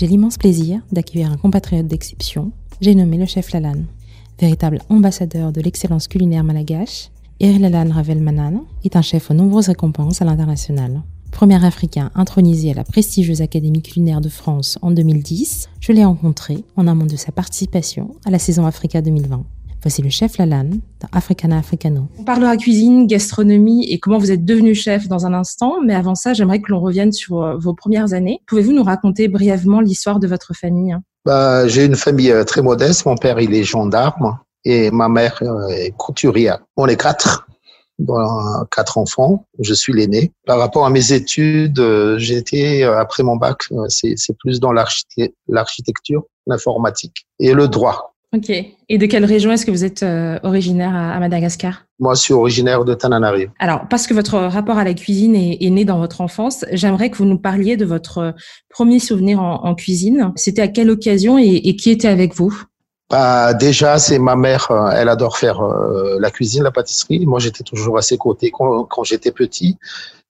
J'ai l'immense plaisir d'accueillir un compatriote d'exception, j'ai nommé le chef Lalanne. Véritable ambassadeur de l'excellence culinaire malagache, Eri Lalanne Ravel Manan est un chef aux nombreuses récompenses à l'international. Premier africain intronisé à la prestigieuse Académie culinaire de France en 2010, je l'ai rencontré en amont de sa participation à la saison Africa 2020. Voici le chef Lalanne dans Africana Africano. On parlera cuisine, gastronomie et comment vous êtes devenu chef dans un instant. Mais avant ça, j'aimerais que l'on revienne sur euh, vos premières années. Pouvez-vous nous raconter brièvement l'histoire de votre famille bah, J'ai une famille euh, très modeste. Mon père, il est gendarme et ma mère euh, est couturière. On est quatre quatre enfants. Je suis l'aîné. Par rapport à mes études, j'ai été, après mon bac, c'est plus dans l'architecture, l'informatique et le droit. Ok. Et de quelle région est-ce que vous êtes euh, originaire à, Madagascar? Moi, je suis originaire de Tananarive. Alors, parce que votre rapport à la cuisine est, né dans votre enfance, j'aimerais que vous nous parliez de votre premier souvenir en, cuisine. C'était à quelle occasion et, qui était avec vous? Bah, déjà, c'est ma mère, euh, elle adore faire euh, la cuisine, la pâtisserie. Moi, j'étais toujours à ses côtés quand, quand j'étais petit.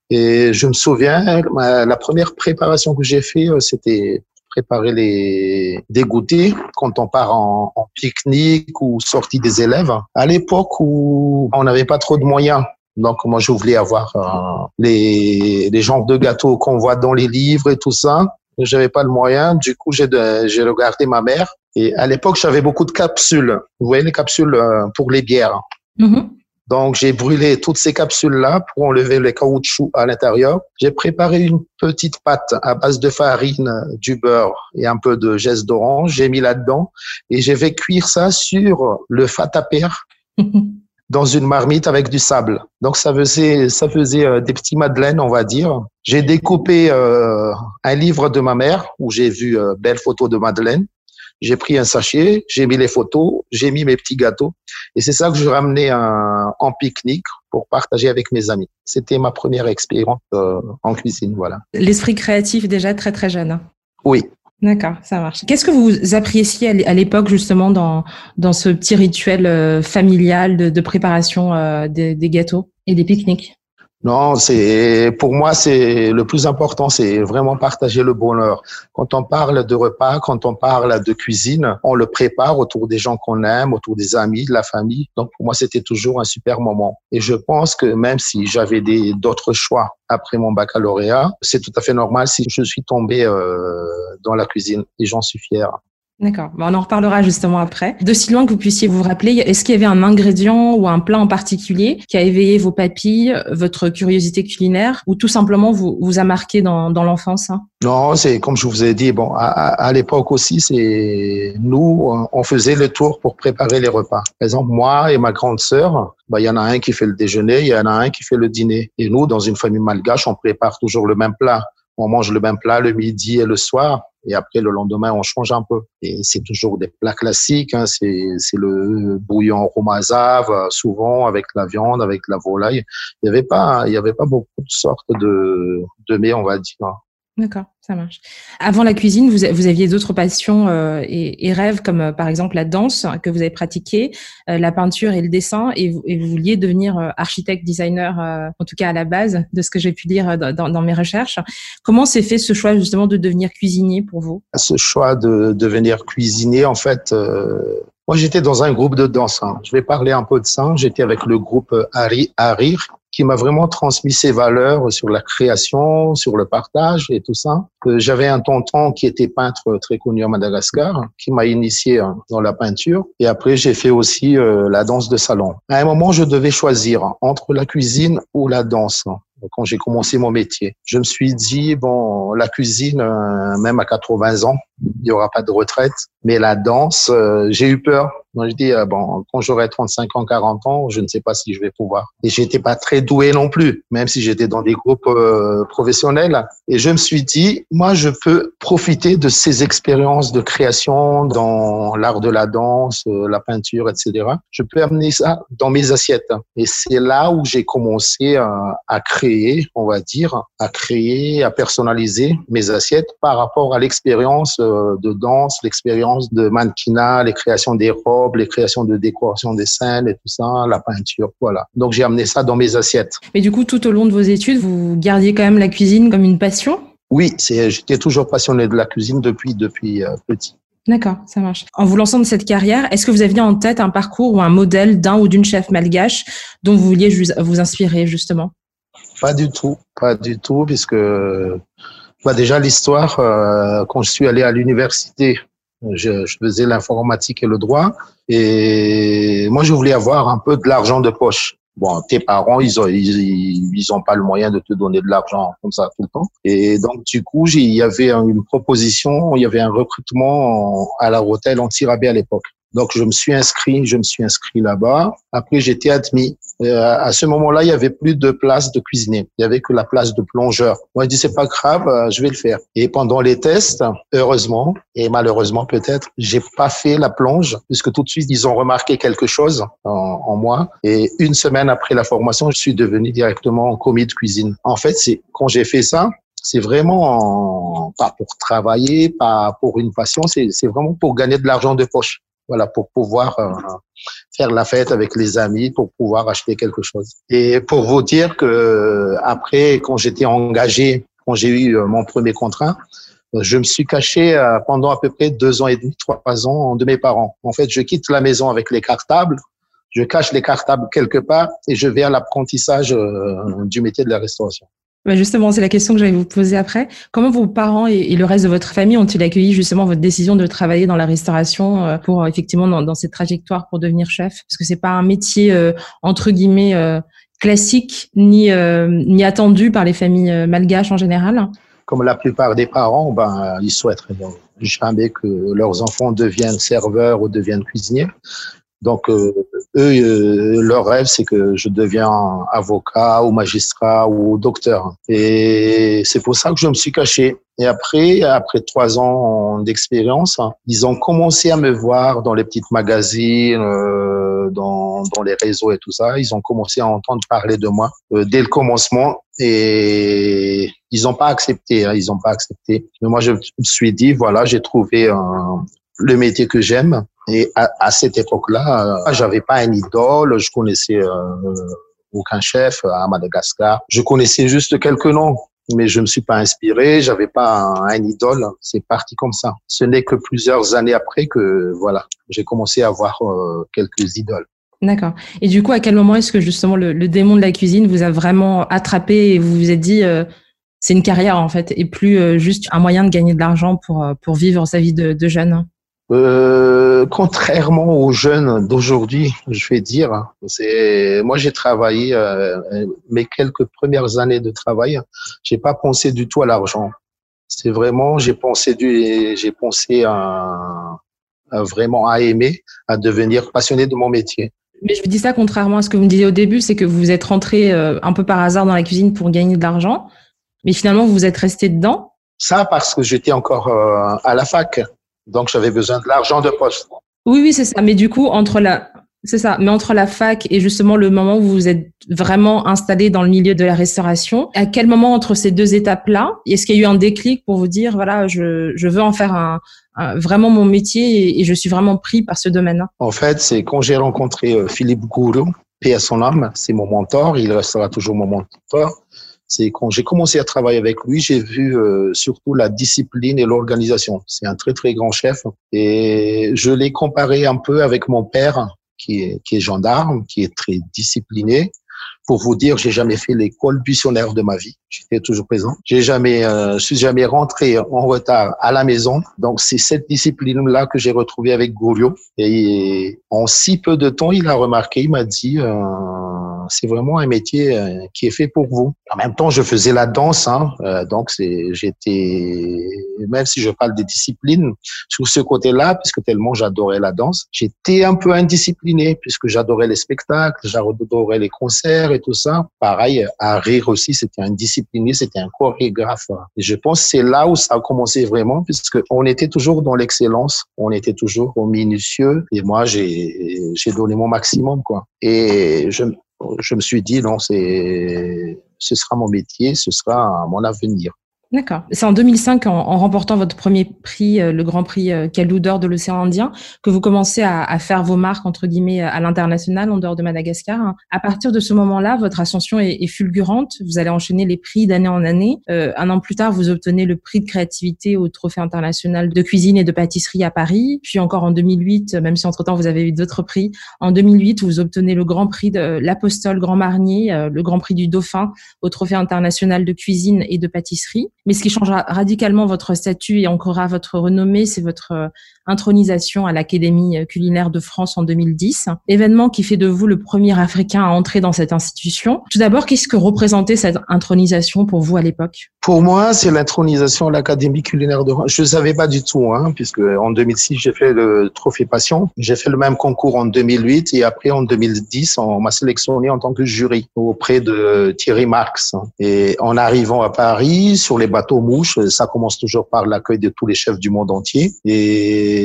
Et je me souviens, la première préparation que j'ai fait, c'était préparer les des quand on part en, en pique-nique ou sortie des élèves. À l'époque où on n'avait pas trop de moyens, donc moi je voulais avoir euh, les les genres de gâteaux qu'on voit dans les livres et tout ça. J'avais pas le moyen, du coup j'ai j'ai regardé ma mère et à l'époque j'avais beaucoup de capsules. Vous voyez les capsules euh, pour les bières. Mm-hmm. Donc, j'ai brûlé toutes ces capsules-là pour enlever les caoutchoucs à l'intérieur. J'ai préparé une petite pâte à base de farine, du beurre et un peu de geste d'orange. J'ai mis là-dedans et j'ai fait cuire ça sur le fataper dans une marmite avec du sable. Donc, ça faisait, ça faisait euh, des petits madeleines, on va dire. J'ai découpé euh, un livre de ma mère où j'ai vu euh, belles photos de madeleine. J'ai pris un sachet, j'ai mis les photos, j'ai mis mes petits gâteaux. Et c'est ça que je ramenais en pique-nique pour partager avec mes amis. C'était ma première expérience euh, en cuisine, voilà. L'esprit créatif déjà très très jeune. Oui. D'accord, ça marche. Qu'est-ce que vous appréciez à l'époque justement dans, dans ce petit rituel euh, familial de, préparation euh, des gâteaux et des pique-niques? Non, c'est pour moi c'est le plus important, c'est vraiment partager le bonheur. Quand on parle de repas, quand on parle de cuisine, on le prépare autour des gens qu'on aime, autour des amis, de la famille. Donc pour moi c'était toujours un super moment. Et je pense que même si j'avais des d'autres choix après mon baccalauréat, c'est tout à fait normal si je suis tombé euh, dans la cuisine et j'en suis fier. D'accord. on en reparlera justement après. De si loin que vous puissiez vous rappeler, est-ce qu'il y avait un ingrédient ou un plat en particulier qui a éveillé vos papilles, votre curiosité culinaire, ou tout simplement vous, vous a marqué dans, dans l'enfance hein? Non, c'est comme je vous ai dit. Bon, à, à l'époque aussi, c'est nous, on faisait le tour pour préparer les repas. Par exemple, moi et ma grande sœur, bah, il y en a un qui fait le déjeuner, il y en a un qui fait le dîner. Et nous, dans une famille malgache, on prépare toujours le même plat. On mange le même plat le midi et le soir et après, le lendemain, on change un peu. Et c'est toujours des plats classiques. Hein. C'est, le bouillon romazave, souvent avec la viande, avec la volaille. Il n'y avait pas, il y avait pas beaucoup de sortes de, de mets, on va dire. D'accord, ça marche. Avant la cuisine, vous, aviez d'autres passions euh, et, rêves, comme euh, par exemple la danse que vous avez pratiquée, euh, la peinture et le dessin, et vous, vouliez devenir architecte, designer, en tout cas à la base de ce que j'ai pu lire dans, mes recherches. Comment s'est fait ce choix justement de devenir cuisinier pour vous? Ce choix de devenir cuisinier, en fait, moi j'étais dans un groupe de danse. Hein. Je vais parler un peu de ça. J'étais avec le groupe Harry, Harir, qui m'a vraiment transmis ses valeurs sur la création, sur le partage et tout ça. J'avais un tonton qui était peintre très connu à Madagascar, qui m'a initié hein, dans la peinture. Et après, j'ai fait aussi euh, la danse de salon. À un moment, je devais choisir entre la cuisine ou la danse quand j'ai commencé mon métier. Je me suis dit, bon, la cuisine, euh, même à 80 ans, il n'y aura pas de retraite. Mais la danse, euh, j'ai eu peur moi, je dis, euh, bon, quand j'aurai 35 ans, 40 ans, je ne sais pas si je vais pouvoir. Et j'étais pas très doué non plus, même si j'étais dans des groupes euh, professionnels. Et je me suis dit, moi, je peux profiter de ces expériences de création dans l'art de la danse, la peinture, etc. Je peux amener ça dans mes assiettes. Et c'est là où j'ai commencé à, à créer, on va dire, à créer, à personnaliser mes assiettes par rapport à l'expérience de danse, l'expérience de mannequinat, les créations des robes, les créations de décoration des scènes et tout ça, la peinture, voilà. Donc j'ai amené ça dans mes assiettes. Mais du coup, tout au long de vos études, vous gardiez quand même la cuisine comme une passion? Oui, j'étais toujours passionné de la cuisine depuis, depuis petit. D'accord, ça marche. En vous lançant de cette carrière, est-ce que vous aviez en tête un parcours ou un modèle d'un ou d'une chef malgache dont vous vouliez vous inspirer justement? Pas du tout, pas du tout, puisque bah déjà l'histoire, euh, quand je suis allé à l'université, je, faisais l'informatique et le droit, et moi je voulais avoir un peu de l'argent de poche. Bon, tes parents, ils ont, ils, ont pas le moyen de te donner de l'argent comme ça tout le temps. Et donc, du coup, il y avait une proposition, il y avait un recrutement à la hôtel anti-rabais à l'époque. Donc, je me suis inscrit, je me suis inscrit là-bas. Après, j'étais admis. Euh, à ce moment-là, il y avait plus de place de cuisinier. Il y avait que la place de plongeur. Moi, je dis c'est pas grave, euh, je vais le faire. Et pendant les tests, heureusement et malheureusement peut-être, j'ai pas fait la plonge puisque tout de suite ils ont remarqué quelque chose en, en moi. Et une semaine après la formation, je suis devenu directement commis de cuisine. En fait, c'est quand j'ai fait ça, c'est vraiment pas pour travailler, pas pour une passion, c'est vraiment pour gagner de l'argent de poche voilà, pour pouvoir euh, faire la fête avec les amis, pour pouvoir acheter quelque chose. Et pour vous dire que après, quand j'étais engagé, quand j'ai eu euh, mon premier contrat, euh, je me suis caché pendant à peu près deux ans et demi, trois ans de mes parents. En fait, je quitte la maison avec les cartables, je cache les cartables quelque part et je vais à l'apprentissage du métier de la restauration. Bah, justement, c'est la question que j'allais vous poser après. Comment vos parents et, le reste de votre famille ont-ils accueilli justement votre décision de travailler dans la restauration euh, pour effectivement dans, cette trajectoire pour devenir chef? Parce que c'est pas un métier euh, entre guillemets euh, classique ni ni attendu par les familles malgaches en général. Comme la plupart des parents, ben ils souhaitent jamais que leurs enfants deviennent serveurs ou deviennent cuisiniers. Donc, euh, eux, euh, leur rêve, c'est que je deviens avocat ou magistrat ou docteur. Et c'est pour ça que je me suis caché. Et après, après trois ans d'expérience, ils ont commencé à me voir dans les petites magazines, euh, dans, dans les réseaux et tout ça. Ils ont commencé à entendre parler de moi dès le commencement. Et ils n'ont pas accepté, hein, ils n'ont pas accepté. Mais moi, je me suis dit, voilà, j'ai trouvé un, le métier que j'aime. Et à, à cette époque-là, euh, j'avais pas un idole, je connaissais euh, aucun chef à Madagascar. Je connaissais juste quelques noms, mais je me suis pas inspiré, j'avais pas un, idole. C'est parti comme ça. Ce n'est que plusieurs années après que voilà, j'ai commencé à avoir euh, quelques idoles. D'accord. Et du coup, à quel moment est-ce que justement le, le, démon de la cuisine vous a vraiment attrapé et vous vous êtes dit c'est une carrière en fait et plus juste un moyen de gagner de l'argent pour pour vivre sa vie de, de jeune? Euh, contrairement aux jeunes d'aujourd'hui, je vais dire, c'est moi j'ai travaillé euh, mes quelques premières années de travail, j'ai pas pensé du tout à l'argent. C'est vraiment j'ai pensé du j'ai pensé à, vraiment à aimer, à devenir passionné de mon métier. Mais je vous dis ça contrairement à ce que vous me disiez au début, c'est que vous êtes rentré euh, un peu par hasard dans la cuisine pour gagner de l'argent, mais finalement vous êtes resté dedans. Ça parce que j'étais encore euh, à la fac. Donc, j'avais besoin de l'argent de poste. Oui, oui, c'est ça. Mais du coup, entre la, c'est ça. Mais entre la fac et justement le moment où vous êtes vraiment installé dans le milieu de la restauration, à quel moment entre ces deux étapes-là, est-ce qu'il y a eu un déclic pour vous dire, voilà, je, je veux en faire un, vraiment mon métier et, je suis vraiment pris par ce domaine-là? En fait, c'est quand j'ai rencontré euh, Philippe Gourou, paix à son âme, c'est mon mentor, il restera toujours mon mentor c'est quand j'ai commencé à travailler avec lui, j'ai vu euh, surtout la discipline et l'organisation. C'est un très très grand chef et je l'ai comparé un peu avec mon père qui est, qui est gendarme, qui est très discipliné. Pour vous dire, j'ai jamais fait l'école buissonnaire de ma vie. J'étais toujours présent. J'ai jamais, euh, je suis jamais rentré en retard à la maison. Donc c'est cette discipline-là que j'ai retrouvée avec Gourio. Et en si peu de temps, il a remarqué, il m'a dit. Euh, c'est vraiment un métier euh, qui est fait pour vous. En même temps, je faisais la danse, hein, euh, donc j'étais, même si je parle des disciplines, sur ce côté-là, puisque tellement j'adorais la danse, j'étais un peu indiscipliné puisque j'adorais les spectacles, j'adorais les concerts et tout ça. Pareil, à rire aussi, c'était un discipliné, c'était un chorégraphe. Je pense que c'est là où ça a commencé vraiment, puisque on était toujours dans l'excellence, on était toujours au minutieux, et moi j'ai j'ai donné mon maximum quoi. Et je je me suis dit non, c'est ce sera mon métier, ce sera mon avenir. D'accord. C'est en 2005, en, remportant votre premier prix, euh, le Grand Prix euh, d'or de l'océan Indien, que vous commencez à, faire vos marques, entre guillemets, à l'international, en dehors de Madagascar. À partir de ce moment-là, votre ascension est, fulgurante. Vous allez enchaîner les prix d'année en année. Euh, un an plus tard, vous obtenez le prix de créativité au Trophée international de cuisine et de pâtisserie à Paris. Puis encore en 2008, même si entre-temps vous avez eu d'autres prix, en 2008, vous obtenez le Grand Prix de l'Apostole Grand Marnier, euh, le Grand Prix du Dauphin au Trophée international de cuisine et de pâtisserie. Mais ce qui changera radicalement votre statut et ancrera votre renommée, c'est votre euh, intronisation à l'Académie culinaire de France en 2010, événement qui fait de vous le premier Africain à entrer dans cette institution. Tout d'abord, qu'est-ce que représentait cette intronisation pour vous à l'époque? Pour moi, c'est l'intronisation à l'Académie culinaire de France. Je ne savais pas du tout, hein, puisque en 2006, j'ai fait le Trophée Passion. J'ai fait le même concours en 2008 et après en 2010, on m'a sélectionné en tant que jury auprès de Thierry Marx. Et en arrivant à Paris, sur les bateaux mouches, ça commence toujours par l'accueil de tous les chefs du monde entier. Et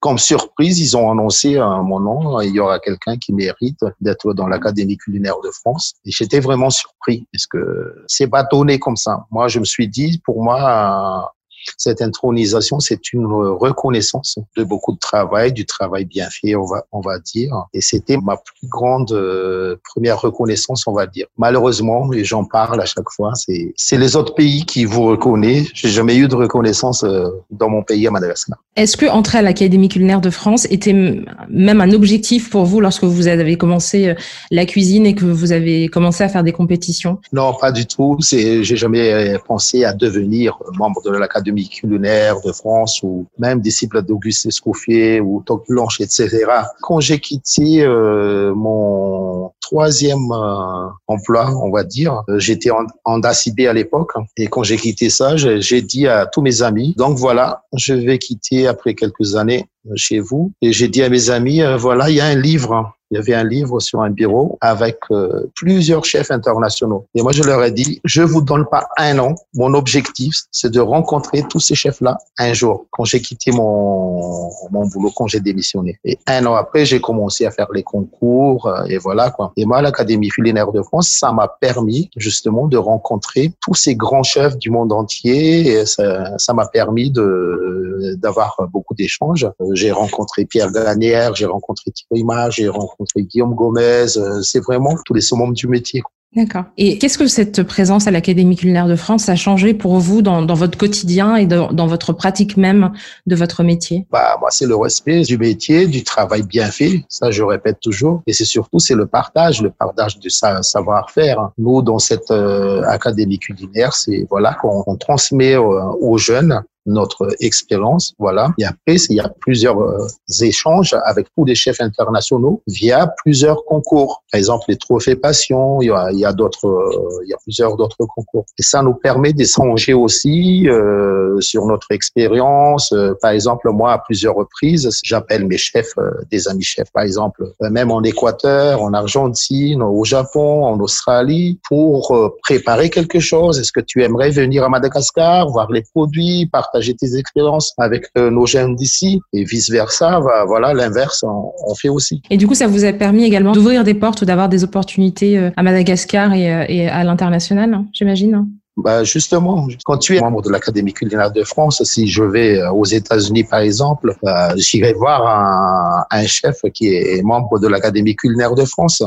comme surprise, ils ont annoncé à mon nom, il y aura quelqu'un qui mérite d'être dans l'Académie culinaire de France. Et j'étais vraiment surpris parce que c'est bâtonné comme ça. Moi, je me suis dit, pour moi, cette intronisation, c'est une reconnaissance de beaucoup de travail, du travail bien fait, on va, on va dire. Et c'était ma plus grande euh, première reconnaissance, on va dire. Malheureusement, les gens parlent à chaque fois, c'est, c'est les autres pays qui vous reconnaissent. J'ai jamais eu de reconnaissance euh, dans mon pays à Madagascar. Est-ce que entrer à l'Académie culinaire de France était même un objectif pour vous lorsque vous avez commencé euh, la cuisine et que vous avez commencé à faire des compétitions? Non, pas du tout. C'est, j'ai jamais pensé à devenir membre de l'Académie culinaire de France ou même disciple d'Auguste Escoffier ou Toc Blanche, etc. Quand j'ai quitté euh, mon troisième euh, emploi, on va dire, euh, j'étais en, en à l'époque et quand j'ai quitté ça, j'ai dit à tous mes amis, donc voilà, je vais quitter après quelques années chez vous et j'ai dit à mes amis, voilà, il y a un livre il y avait un livre sur un bureau avec euh, plusieurs chefs internationaux. Et moi, je leur ai dit, je vous donne pas un an. Mon objectif, c'est de rencontrer tous ces chefs-là un jour, quand j'ai quitté mon, mon boulot, quand j'ai démissionné. Et un an après, j'ai commencé à faire les concours, euh, et voilà, quoi. Et moi, l'Académie culinaire de France, ça m'a permis, justement, de rencontrer tous ces grands chefs du monde entier. Et ça m'a permis de, d'avoir beaucoup d'échanges. Euh, j'ai rencontré Pierre Gagnère, j'ai rencontré Thierry j'ai rencontré Guillaume Gomez. Euh, c'est vraiment tous les summums du métier. D'accord. Et qu'est-ce que cette présence à l'Académie culinaire de France a changé pour vous dans, votre quotidien et dans, votre pratique même de votre métier? Bah moi c'est le respect du métier, du travail bien fait. Ça je répète toujours. Et c'est surtout c'est le partage, le partage de sa savoir-faire. Nous dans cette euh, Académie culinaire, c'est voilà qu'on transmet aux jeunes notre expérience. Voilà. Et après, il y a plusieurs euh, échanges avec tous les chefs internationaux via plusieurs concours. Par exemple, les trophées passion, il y a, il y a d'autres, euh, il y a plusieurs d'autres concours. Et ça nous permet d'échanger aussi euh, sur notre expérience. Euh, par exemple, moi, à plusieurs reprises, j'appelle mes chefs, des amis chefs, par exemple, même en Équateur, en Argentine, au Japon, en Australie, pour préparer quelque chose. Est-ce que tu aimerais venir à Madagascar, voir les produits, partager partager tes expériences avec euh, nos jeunes d'ici et vice versa. Voilà, l'inverse, on, fait aussi. Et du coup, ça vous a permis également d'ouvrir des portes ou d'avoir des opportunités euh, à Madagascar et, euh, et à l'international, j'imagine? Bah justement, quand tu es membre de l'Académie culinaire de France, si je vais aux États-Unis par exemple, bah, j'irai voir un, un, chef qui est membre de l'Académie culinaire de France.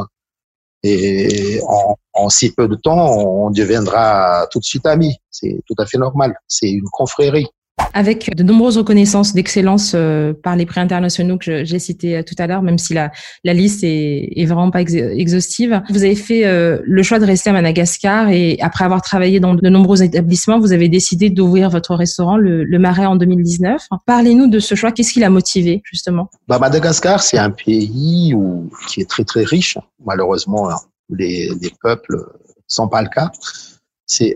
Et en, en, si peu de temps, on deviendra tout de suite amis. C'est tout à fait normal. C'est une confrérie. Avec de nombreuses reconnaissances d'excellence euh, par les prix internationaux que j'ai cités euh, tout à l'heure, même si la, liste est, vraiment pas exhaustive. Vous avez fait euh, le choix de rester à Madagascar et après avoir travaillé dans de nombreux établissements, vous avez décidé d'ouvrir votre restaurant, le, Marais, en 2019. Parlez-nous de ce choix. Qu'est-ce qui l'a motivé, justement? Bah, Madagascar, c'est un pays qui est très, très riche. Malheureusement, les, les peuples sont pas le cas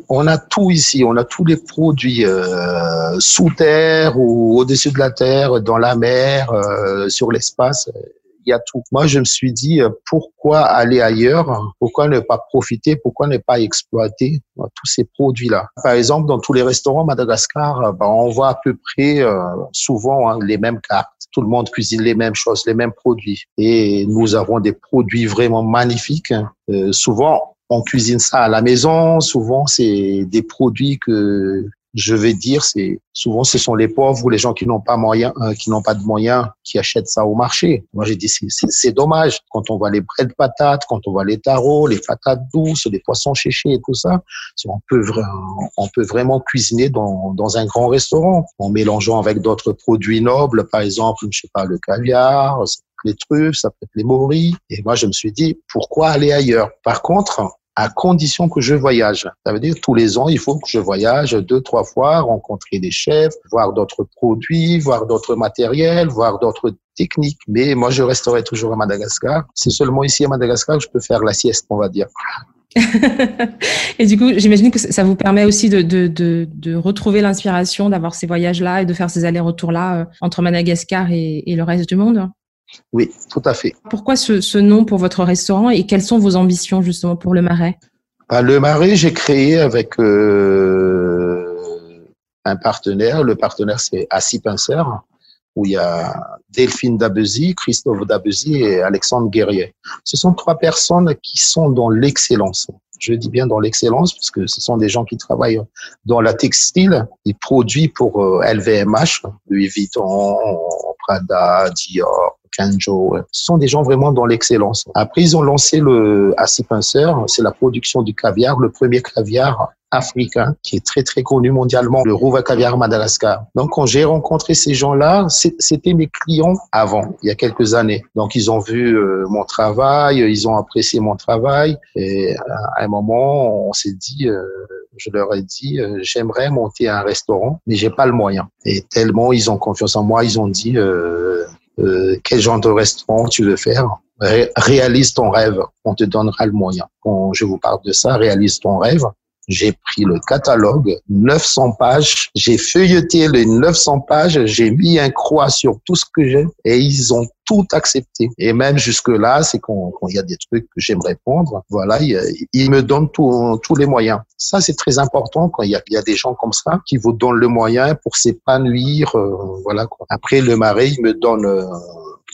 on a tout ici, on a tous les produits euh, sous terre ou au-dessus de la terre, dans la mer, euh, sur l'espace. Il y a tout. Moi, je me suis dit euh, pourquoi aller ailleurs? Pourquoi ne pas profiter? Pourquoi ne pas exploiter tous ces produits-là? Par exemple, dans tous les restaurants Madagascar, bah, on voit à peu près souvent hein, les mêmes cartes. Tout le monde cuisine les mêmes choses, les mêmes produits. Et nous avons des produits vraiment magnifiques. souvent, on cuisine ça à la maison. Souvent, c'est des produits que je vais dire, c'est souvent ce sont les pauvres ou les gens qui n'ont pas moyen, euh, qui n'ont pas de moyens, qui achètent ça au marché. Moi, j'ai dit c'est dommage quand on voit les braies de patates, quand on voit les tarots, les patates douces, les poissons séchés et tout ça. On peut on vraiment cuisiner dans, dans un grand restaurant en mélangeant avec d'autres produits nobles, par exemple, je sais pas le caviar, les truffes, ça peut être les moris. Et moi, je me suis dit, pourquoi aller ailleurs? Par contre, à condition que je voyage. Ça veut dire tous les ans, il faut que je voyage deux, trois fois, rencontrer des chefs, voir d'autres produits, voir d'autres matériels, voir d'autres techniques. Mais moi, je resterai toujours à Madagascar. C'est seulement ici à Madagascar que je peux faire la sieste, on va dire. et du coup, j'imagine que ça vous permet aussi de, retrouver l'inspiration, d'avoir ces voyages-là et de faire ces allers-retours-là euh, entre Madagascar et le reste du monde. Oui, tout à fait. Pourquoi ce, nom pour votre restaurant et quelles sont vos ambitions justement pour le Marais? Bah, Le Marais, j'ai créé avec euh, un partenaire. Le partenaire, c'est Assis Pincer, où il y a Delphine Dabezy, Christophe Dabezy et Alexandre Guerrier. Ce sont trois personnes qui sont dans l'excellence. Je dis bien dans l'excellence parce que ce sont des gens qui travaillent dans la textile. Ils produisent pour LVMH, euh, Louis Vuitton, Prada, Dior, Kanjo. Ce sont des gens vraiment dans l'excellence. Après, ils ont lancé le Assis Pinceur. C'est la production du caviar, le premier caviar africain qui est très très connu mondialement, le Rouva Caviar Madagascar. Donc quand j'ai rencontré ces gens-là, c'était mes clients avant, il y a quelques années. Donc ils ont vu euh, mon travail, ils ont apprécié mon travail et à un moment on s'est dit, euh, je leur ai dit, euh, j'aimerais monter un restaurant, mais j'ai pas le moyen. Et tellement ils ont confiance en moi, ils ont dit quel genre de restaurant tu veux faire? réalise ton rêve, on te donnera le moyen. Quand je vous parle de ça, réalise ton rêve. J'ai pris le catalogue, 900 pages, j'ai feuilleté les 900 pages, j'ai mis un croix sur tout ce que j'ai et ils ont tout accepté. Et même jusque-là, c'est quand il y a des trucs que j'aimerais prendre, voilà, ils, me donnent tous les moyens. Ça, c'est très important quand il y, a, y a des gens comme ça qui vous donnent le moyen pour s'épanouir. Euh, voilà. Quoi. Après, le marais, il me donne euh,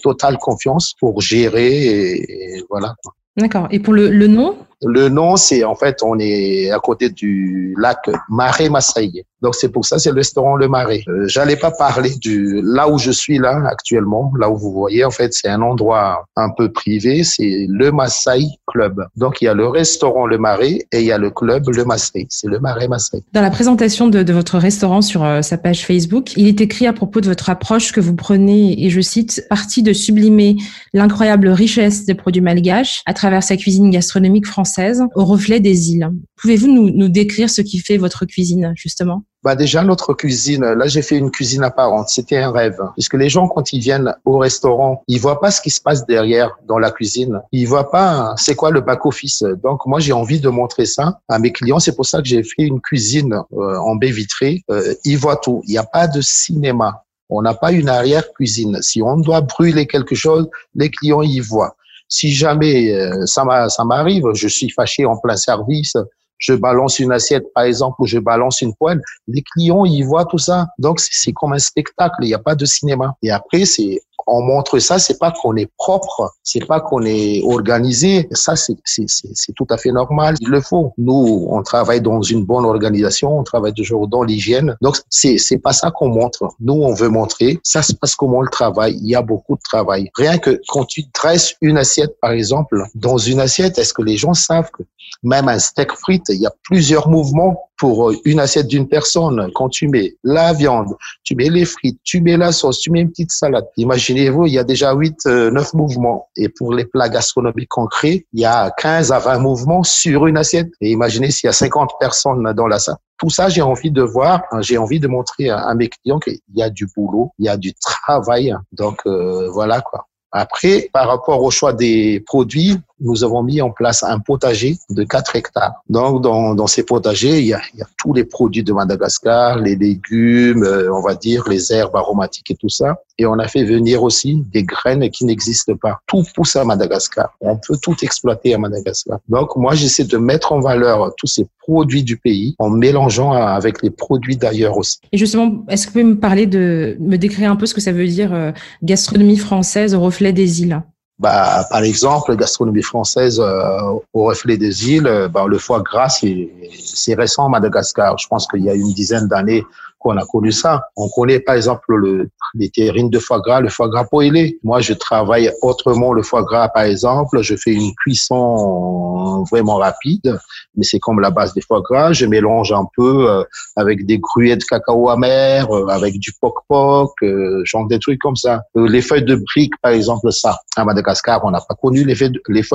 totale confiance pour gérer et, voilà. D'accord. Et pour le, le nom le nom, c'est en fait, on est à côté du lac Marais Massaï. Donc c'est pour ça, c'est le restaurant Le Marais. Euh, J'allais pas parler du là où je suis là actuellement, là où vous voyez. En fait, c'est un endroit un peu privé. C'est le Maasai Club. Donc il y a le restaurant Le Marais et il y a le club Le Maasai. C'est le Marais Maasai. Dans la présentation de, de votre restaurant sur euh, sa page Facebook, il est écrit à propos de votre approche que vous prenez, et je cite, partie de sublimer l'incroyable richesse des produits malgaches à travers sa cuisine gastronomique française au reflet des îles. Pouvez-vous nous, décrire ce qui fait votre cuisine justement? Bah déjà notre cuisine, là j'ai fait une cuisine apparente, c'était un rêve. Puisque les gens quand ils viennent au restaurant, ils voient pas ce qui se passe derrière dans la cuisine. Ils voient pas c'est quoi le back office. Donc moi j'ai envie de montrer ça à mes clients. C'est pour ça que j'ai fait une cuisine euh, en baie vitrée. Euh, ils voient tout. Il n'y a pas de cinéma. On n'a pas une arrière cuisine. Si on doit brûler quelque chose, les clients y voient. Si jamais euh, ça m'arrive, je suis fâché en plein service, je balance une assiette, par exemple, ou je balance une poêle, les clients, ils voient tout ça. Donc, c'est comme un spectacle, il n'y a pas de cinéma. Et après, c'est on montre ça, c'est pas qu'on est propre, c'est pas qu'on est organisé. Ça, c'est tout à fait normal. Il le faut. Nous, on travaille dans une bonne organisation, on travaille toujours dans l'hygiène. Donc, c'est pas ça qu'on montre. Nous, on veut montrer. Ça se passe comment le travail. Il y a beaucoup de travail. Rien que quand tu dresses une assiette, par exemple, dans une assiette, est-ce que les gens savent que même un steak frites, il y a plusieurs mouvements pour une assiette d'une personne. Quand tu mets la viande, tu mets les frites, tu mets la sauce, tu mets une petite salade. Imaginez-vous, il y a déjà 8, 9 euh, mouvements. Et pour les plats gastronomiques concrets, il y a 15 à 20 mouvements sur une assiette. Et imaginez s'il y a 50 personnes dans la salle. Tout ça, j'ai envie de voir, j'ai envie de montrer à, mes clients qu'il y a du boulot, il y a du travail. Donc euh, voilà quoi. Après, par rapport au choix des produits, nous avons mis en place un potager de 4 hectares. Donc, dans, dans ces potagers, il y, a, il y, a, tous les produits de Madagascar, les légumes, euh, on va dire, les herbes aromatiques et tout ça. Et on a fait venir aussi des graines qui n'existent pas. Tout pousse à Madagascar. On peut tout exploiter à Madagascar. Donc, moi, j'essaie de mettre en valeur tous ces produits du pays en mélangeant avec les produits d'ailleurs aussi. Et justement, est-ce que vous pouvez me parler de, me décrire un peu ce que ça veut dire euh, gastronomie française au reflet des îles? Bah, par exemple, la gastronomie française euh, au reflet des îles, bah, le foie gras, c'est récent Madagascar. Je pense qu'il y a une dizaine d'années, qu'on a connu ça. On connaît par exemple le, les terrines de foie gras, le foie gras poêlé. Moi, je travaille autrement le foie gras, par exemple. Je fais une cuisson vraiment rapide, mais c'est comme la base des foie gras. Je mélange un peu euh, avec des gruyères de cacao amer, euh, avec du poc-poc, euh, genre des trucs comme ça. les feuilles de briques, par exemple, ça. À Madagascar, on n'a pas connu les feuilles,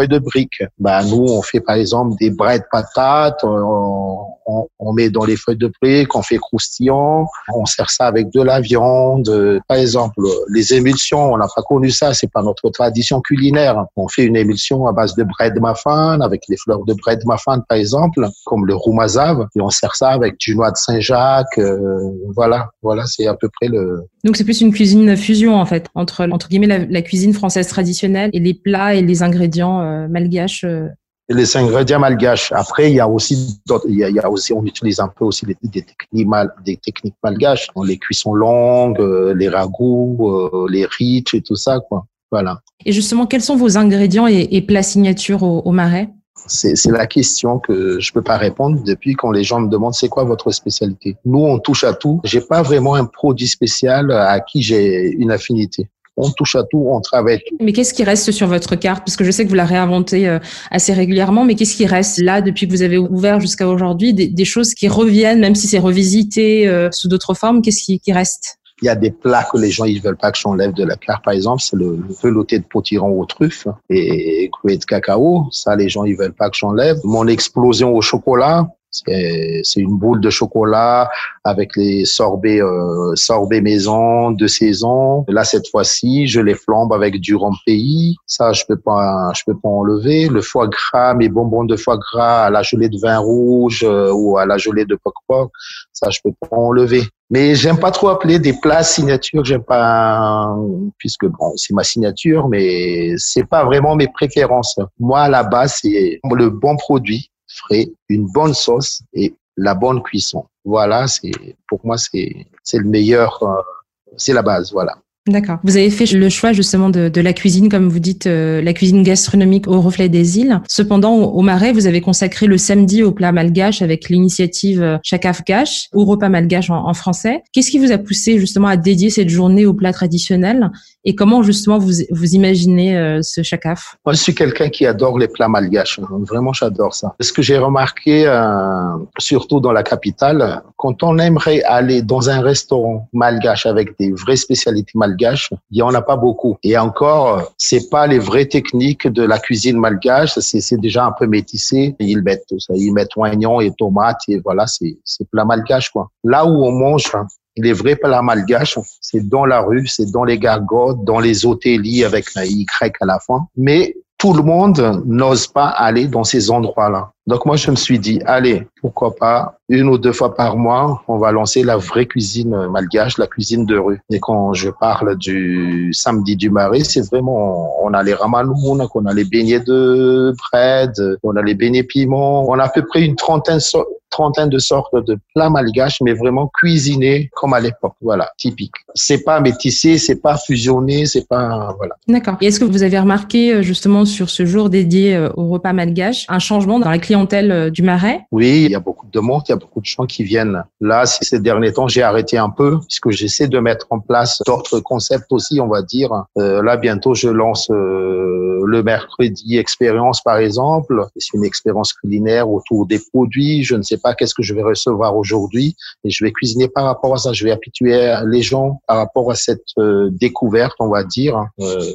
de, les briques. Bah, nous, on fait par exemple des bras de patates, on, on, on met dans les feuilles de briques, on fait croustillant on sert ça avec de la viande. Par exemple, les émulsions, on n'a pas connu ça, c'est pas notre tradition culinaire. On fait une émulsion à base de bread mafan, avec les fleurs de bread mafan, par exemple, comme le roumazav, et on sert ça avec du noix de Saint-Jacques. Euh, voilà, voilà, c'est à peu près le. Donc c'est plus une cuisine fusion en fait entre entre guillemets la, cuisine française traditionnelle et les plats et les ingrédients euh, malgaches. Euh, les ingrédients malgaches. Après, il y a aussi, il y a, aussi, on utilise un peu aussi des, techniques, mal, des techniques malgaches, les cuissons longues, euh, les ragoûts, euh, les riches et tout ça, quoi. Voilà. Et justement, quels sont vos ingrédients et, plats signature au, marais? C'est la question que je peux pas répondre depuis quand les gens me demandent c'est quoi votre spécialité? Nous, on touche à tout. J'ai pas vraiment un produit spécial à qui j'ai une affinité on touche à tout, on travaille tout. Mais qu'est-ce qui reste sur votre carte? Parce que je sais que vous la réinventez euh, assez régulièrement, mais qu'est-ce qui reste là depuis que vous avez ouvert jusqu'à aujourd'hui? Des, choses qui reviennent, même si c'est revisité euh, sous d'autres formes, qu'est-ce qui, reste? Il y a des plats que les gens ils veulent pas que j'enlève de la carte. Par exemple, c'est le, velouté de potiron aux truffes et cruet de cacao. Ça, les gens ils veulent pas que j'enlève. Mon explosion au chocolat, c'est une boule de chocolat avec les sorbets, euh, sorbets maison de saison. Là, cette fois-ci, je les flambe avec du pays. Ça, je peux pas, je peux pas enlever. Le foie gras, mes bonbons de foie gras à la gelée de vin rouge euh, ou à la gelée de poc poc, ça, je peux pas enlever. Mais j'aime pas trop appeler des plats signature. J'aime pas, puisque bon, c'est ma signature, mais c'est pas vraiment mes préférences. Moi, à la base, c'est le bon produit frais, une bonne sauce et la bonne cuisson. Voilà, c'est pour moi c'est le meilleur, euh, c'est la base. Voilà. D'accord. Vous avez fait le choix justement de, de la cuisine, comme vous dites, euh, la cuisine gastronomique au reflet des îles. Cependant, au, Marais, vous avez consacré le samedi au plat malgache avec l'initiative euh, Chakaf Gash ou repas malgache en, en français. Qu'est-ce qui vous a poussé justement à dédier cette journée au plat traditionnel? Et comment justement vous, vous imaginez euh, ce chakaf? Moi, je suis quelqu'un qui adore les plats malgaches. Vraiment, j'adore ça. Ce que j'ai remarqué, surtout dans la capitale, quand on aimerait aller dans un restaurant malgache avec des vraies spécialités malgaches, malgache, il y en a pas beaucoup. Et encore, c'est pas les vraies techniques de la cuisine malgache, c'est déjà un peu métissé. Ils mettent tout ça, ils mettent oignons et tomates et voilà, c'est plat malgache quoi. Là où on mange les vrais plats malgaches, c'est dans la rue, c'est dans les gargotes, dans les hôteliers avec un Y à la fin. Mais tout le monde n'ose pas aller dans ces endroits-là. Donc moi, je me suis dit, allez, pourquoi pas, une ou deux fois par mois, on va lancer la vraie cuisine malgache, la cuisine de rue. Et quand je parle du samedi du marais, c'est vraiment, on a les ramanoun, on a les beignets de bread, on a les beignets piment, on a à peu près une trentaine, trentaine de sortes de plats malgaches, mais vraiment cuisinés comme à l'époque. Voilà, typique. C'est pas métissé, c'est pas fusionné, c'est pas, voilà. D'accord. Et est-ce que vous avez remarqué, euh, justement, sur ce jour dédié euh, au repas malgache, un changement dans la clientèle euh, du Marais? Oui, il y a beaucoup de demandes, il y a beaucoup de gens qui viennent. Là, ces derniers temps, j'ai arrêté un peu puisque j'essaie de mettre en place d'autres concepts aussi, on va dire. Euh, là, bientôt, je lance euh, le mercredi expérience, par exemple. C'est une expérience culinaire autour des produits. Je ne sais pas qu'est-ce que je vais recevoir aujourd'hui et je vais cuisiner par rapport à ça. Je vais habituer les gens par rapport à cette découverte, on va dire.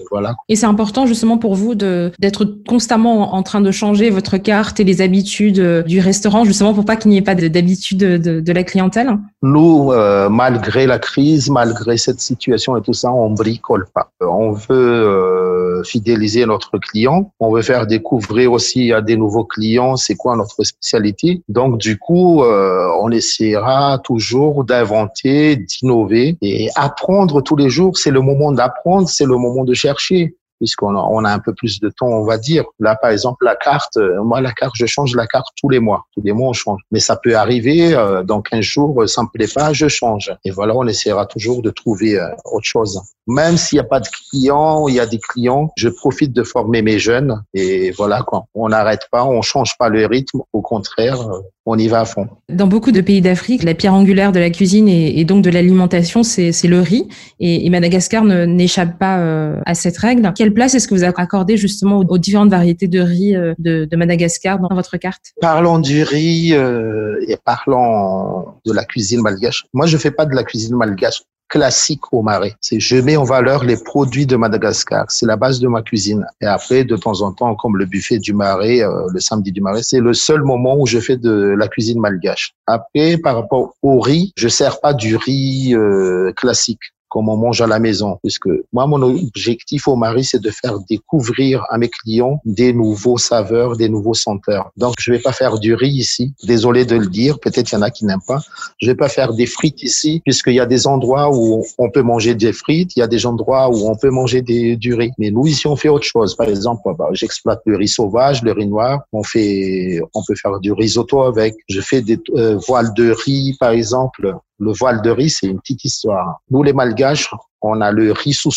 voilà. Et c'est important justement pour vous d'être constamment en train de changer votre carte et les habitudes euh, du restaurant, justement pour pas qu'il n'y ait pas d'habitude de, de, la clientèle? Nous, euh, malgré la crise, malgré cette situation et tout ça, on bricole pas. On veut euh, fidéliser notre client, on veut faire découvrir aussi à des nouveaux clients c'est quoi notre spécialité. Donc du coup, on essaiera toujours d'inventer, d'innover et apprendre tous les jours. C'est le moment d'apprendre, c'est le moment de chercher. Puisqu'on a, un peu plus de temps, on va dire. Là, par exemple, la carte, euh, moi, la carte, je change la carte tous les mois. Tous les mois, on change. Mais ça peut arriver, euh, dans 15 jours, ça me plaît pas, je change. Et voilà, on essaiera toujours de trouver euh, autre chose. Même s'il n'y a pas de clients, il y a des clients, je profite de former mes jeunes. Et voilà, quoi. On n'arrête pas, on change pas le rythme. Au contraire, on y va à fond. Dans beaucoup de pays d'Afrique, la pierre angulaire de la cuisine et, donc de l'alimentation, c'est le riz. Et, Madagascar n'échappe pas euh, à cette règle. Place est-ce que vous accordez justement aux, différentes variétés de riz euh, de, Madagascar dans votre carte? Parlons du riz euh, et parlons de la cuisine malgache. Moi, je fais pas de la cuisine malgache classique au marais. C'est je mets en valeur les produits de Madagascar. C'est la base de ma cuisine. Et après, de temps en temps, comme le buffet du marais, euh, le samedi du marais, c'est le seul moment où je fais de la cuisine malgache. Après, par rapport au riz, je sers pas du riz euh, classique comme on mange à la maison. Puisque moi, mon objectif au mari, c'est de faire découvrir à mes clients des nouveaux saveurs, des nouveaux senteurs. Donc, je vais pas faire du riz ici. Désolé de le dire. Peut-être y en a qui n'aiment pas. Je vais pas faire des frites ici, puisqu'il y a des endroits où on peut manger des frites. Il y a des endroits où on peut manger des, du riz. Mais nous, ici, on fait autre chose. Par exemple, bah, j'exploite le riz sauvage, le riz noir. On fait, on peut faire du risotto avec. Je fais des euh, voiles de riz, par exemple. Le voile de riz, c'est une petite histoire. Nous, les Malgaches, on a le riz sous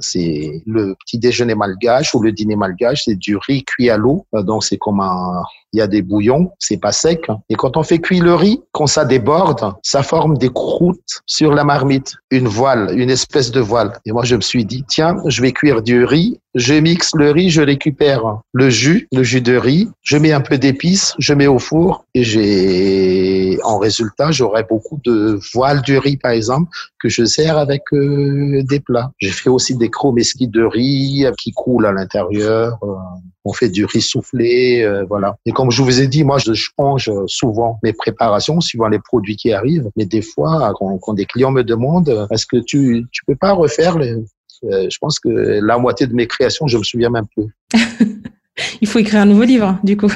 C'est le petit déjeuner malgache ou le dîner malgache. C'est du riz cuit à l'eau. Euh, donc, c'est comme un, il y a des bouillons, c'est pas sec. Et quand on fait cuire le riz, quand ça déborde, ça forme des croûtes sur la marmite, une voile, une espèce de voile. Et moi, je me suis dit, tiens, je vais cuire du riz, je mixe le riz, je récupère le jus, le jus de riz, je mets un peu d'épices, je mets au four et j'ai, en résultat, j'aurai beaucoup de voiles du riz, par exemple, que je sers avec euh, des plats. J'ai fait aussi des chromeski de riz qui coulent à l'intérieur. Euh, on fait du riz soufflé, euh, voilà. Et comme je vous ai dit, moi, je change souvent mes préparations suivant les produits qui arrivent. Mais des fois, quand, des clients me demandent, est-ce que tu tu peux pas refaire les euh, Je pense que la moitié de mes créations, je me souviens même plus. Il faut écrire un nouveau livre, du coup.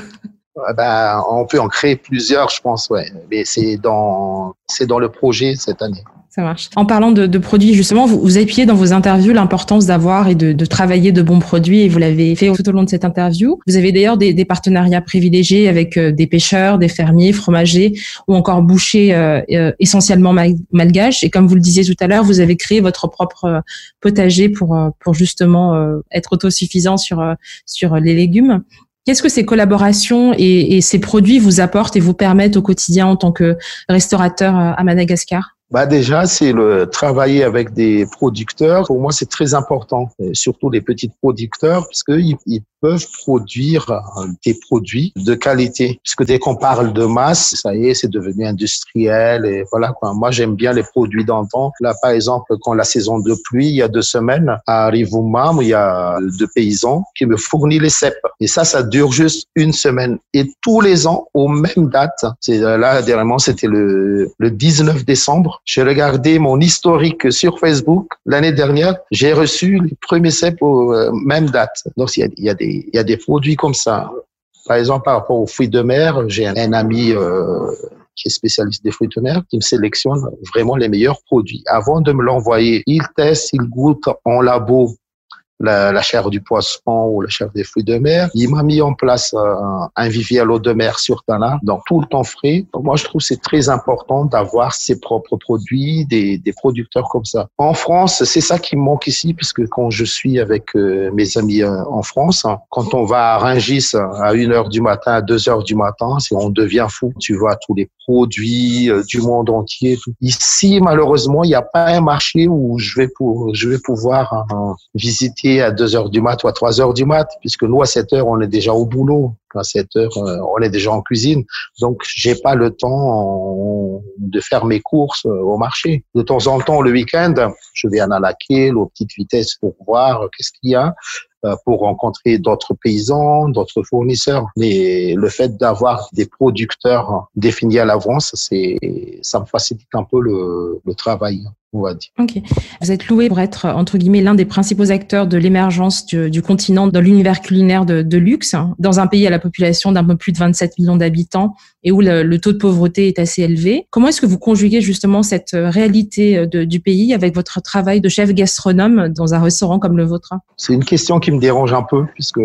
Ben, on peut en créer plusieurs, je pense, ouais. Mais c'est dans c'est dans le projet cette année. Ça marche. En parlant de, produits, justement, vous, vous, appuyez dans vos interviews l'importance d'avoir et de, travailler de bons produits et vous l'avez fait tout au long de cette interview. Vous avez d'ailleurs des, partenariats privilégiés avec euh, des pêcheurs, des fermiers, fromagers ou encore bouchers euh, euh, essentiellement malgaches. Et comme vous le disiez tout à l'heure, vous avez créé votre propre potager pour, pour justement être autosuffisant sur, sur les légumes. Qu'est-ce que ces collaborations et, ces produits vous apportent et vous permettent au quotidien en tant que restaurateur à Madagascar? Bah déjà, c'est le travailler avec des producteurs. Pour moi, c'est très important, surtout les petits producteurs, puisqu'ils ils peuvent produire euh, des produits de qualité. Puisque dès qu'on parle de masse, ça y est, c'est devenu industriel et voilà quoi. Moi, j'aime bien les produits d'antan. Là, par exemple, quand la saison de pluie, il y a deux semaines, à Rivoumam, il y a deux paysans qui me fournissent les cèpes. Et ça, ça dure juste une semaine. Et tous les ans, aux mêmes dates, c'est là, dernièrement, c'était le, le 19 décembre, j'ai regardé mon historique sur Facebook. L'année dernière, j'ai reçu les premiers cèpes aux euh, mêmes dates. Donc, il y a, il y a des il y a des produits comme ça. Par exemple, par rapport aux fruits de mer, j'ai un, ami euh, qui est spécialiste des fruits de mer qui me sélectionne vraiment les meilleurs produits. Avant de me l'envoyer, il teste, il goûte en labo la, la, chair du poisson ou la chair des fruits de mer. Il m'a mis en place euh, un vivier à l'eau de mer sur Tana, donc tout le temps frais. moi, je trouve c'est très important d'avoir ses propres produits, des, des, producteurs comme ça. En France, c'est ça qui me manque ici, puisque quand je suis avec euh, mes amis euh, en France, hein, quand on va à Rungis à 1 heure du matin, à 2 heures du matin, on devient fou. Tu vois tous les produits du monde entier. Ici, malheureusement, il n'y a pas un marché où je vais, pour, je vais pouvoir visiter à 2 heures du mat ou à 3 heures du mat, puisque nous, à 7 heures, on est déjà au boulot. À 7 heures, euh, on est déjà en cuisine. Donc, j'ai pas le temps de faire mes courses euh, au marché. De temps en temps, le week-end, je vais à Nalaké, aux petites vitesses pour voir qu'est-ce qu'il y a euh, pour rencontrer d'autres paysans, d'autres fournisseurs. Mais le fait d'avoir des producteurs définis à l'avance, c'est, ça me facilite un peu le travail. Dire. Ok. Vous êtes loué pour être, entre guillemets, l'un des principaux acteurs de l'émergence du, continent dans l'univers culinaire de, de, luxe, hein, dans un pays à la population d'un peu plus de 27 millions d'habitants et où le, taux de pauvreté est assez élevé. Comment est-ce que vous conjuguez justement cette réalité euh, de, du pays avec votre travail de chef gastronome dans un restaurant comme le vôtre? C'est une question qui me dérange un peu puisque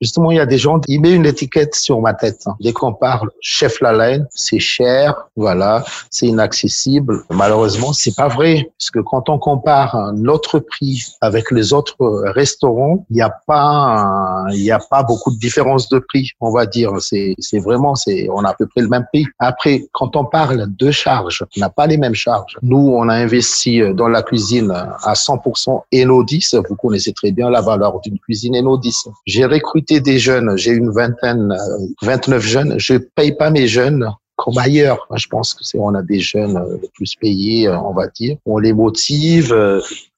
justement il y a des gens qui mettent une étiquette sur ma tête. Hein. Dès qu'on parle chef la laine, c'est cher, voilà, c'est inaccessible. Malheureusement, c'est pas vrai parce que quand on compare notre prix avec les autres restaurants, il n'y a pas il y a pas beaucoup de différence de prix, on va dire. C'est c'est vraiment c'est on a à peu le même prix. Après, quand on parle de charges, on n'a pas les mêmes charges. Nous, on a investi euh, dans la cuisine à 100% Enodis. Vous connaissez très bien la valeur d'une cuisine Enodis. J'ai recruté des jeunes, j'ai une vingtaine, 29 euh, jeunes. Je paye pas mes jeunes comme ailleurs. Je pense que c'est on a des jeunes euh, les plus payés, on va dire. On les motive,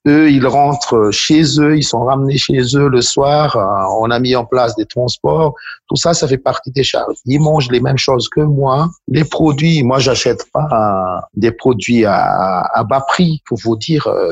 eux, ils rentrent chez eux, ils sont ramenés chez eux le soir. Euh, on a mis en place des transports. Tout ça, ça fait partie des charges. Ils mangent les mêmes choses que moi. Les produits, moi, j'achète pas des produits à, bas prix. Pour vous dire, euh,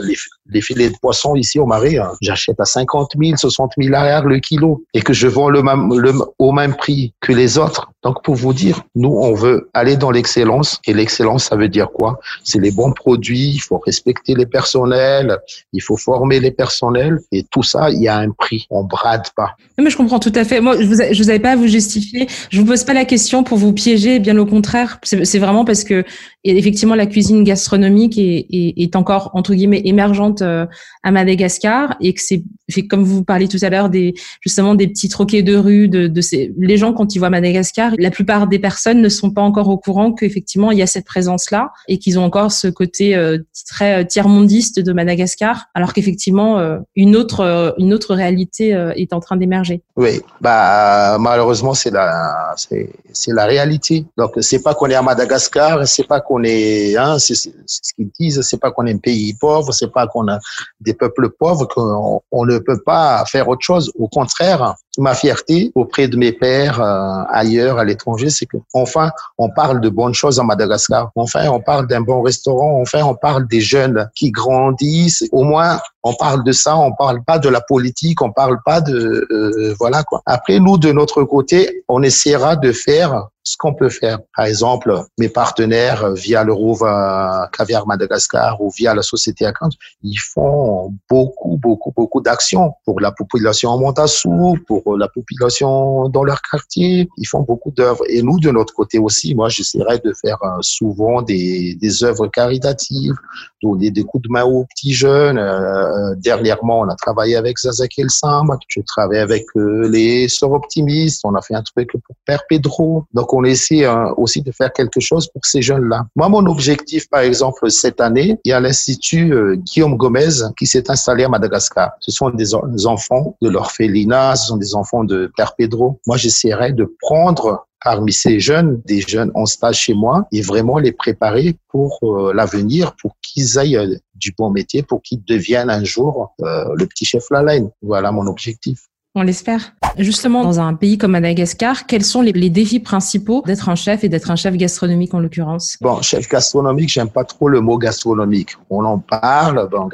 les, filets de poisson ici au Marais, hein, j'achète à 50 000, 60 000 arrière le kilo et que je vends le même, le, au même prix que les autres. Donc, pour vous dire, nous, on veut aller dans l'excellence. Et l'excellence, ça veut dire quoi? C'est les bons produits. Il faut respecter les personnels il faut former les personnels et tout ça, il y a un prix. On brade pas. Mais je comprends tout à fait. Moi, je vous, je vous avais pas à vous justifier. Je vous pose pas la question pour vous piéger, bien au contraire. C'est vraiment parce que effectivement la cuisine gastronomique est, est, est encore entre guillemets émergente euh, à Madagascar et que c'est comme vous parliez tout à l'heure des justement des petits troquets de rue de, de ces les gens quand ils voient Madagascar, la plupart des personnes ne sont pas encore au courant qu'effectivement il y a cette présence là et qu'ils ont encore ce côté euh, très euh, tiers mondiste de Madagascar alors qu'effectivement euh, une autre une autre réalité est en train d'émerger. Oui, bah malheureusement c'est la c'est la réalité. Donc c'est pas qu'on est à Madagascar, c'est pas qu'on est hein, c'est ce qu'ils disent, c'est pas qu'on est un pays pauvre, c'est pas qu'on a des peuples pauvres qu'on on ne peut pas faire autre chose. Au contraire, ma fierté auprès de mes pères ailleurs à l'étranger, c'est que enfin on parle de bonnes choses à Madagascar. Enfin on parle d'un bon restaurant. Enfin on parle des jeunes qui grandissent. Au moins on parle de ça, on parle pas de la politique, on parle pas de euh, voilà quoi. Après nous de notre côté, on essaiera de faire ce qu'on peut faire. Par exemple, mes partenaires euh, via le Rouva Caviar Madagascar ou via la société Akant, ils font beaucoup, beaucoup, beaucoup d'actions pour la population en Montassou, pour la population dans leur quartier. Ils font beaucoup d'œuvres. Et nous, de notre côté aussi, moi, j'essaierai de faire euh, souvent des, des œuvres caritatives, donner des coups de main aux petits jeunes. Euh, dernièrement, on a travaillé avec Zazak El Sam. Je travaille avec les Sœurs Optimistes. On a fait un truc pour Père Pedro. Donc, on essaie hein, aussi de faire quelque chose pour ces jeunes-là. Moi, mon objectif, par exemple, cette année, il y a l'Institut euh, Guillaume Gomez qui s'est installé à Madagascar. Ce sont des, enfants de l'orphelinat, ce sont des enfants de Père Pedro. Moi, j'essaierai de prendre parmi ces jeunes, des jeunes en stage chez moi, et vraiment les préparer pour euh, l'avenir, pour qu'ils aillent euh, du bon métier, pour qu'ils deviennent un jour le petit chef Lalaine. Voilà mon objectif. On l'espère. Justement, dans un pays comme Madagascar, quels sont les, défis principaux d'être un chef et d'être un chef gastronomique en l'occurrence? Bon, chef gastronomique, j'aime pas trop le mot gastronomique. On en parle, bon,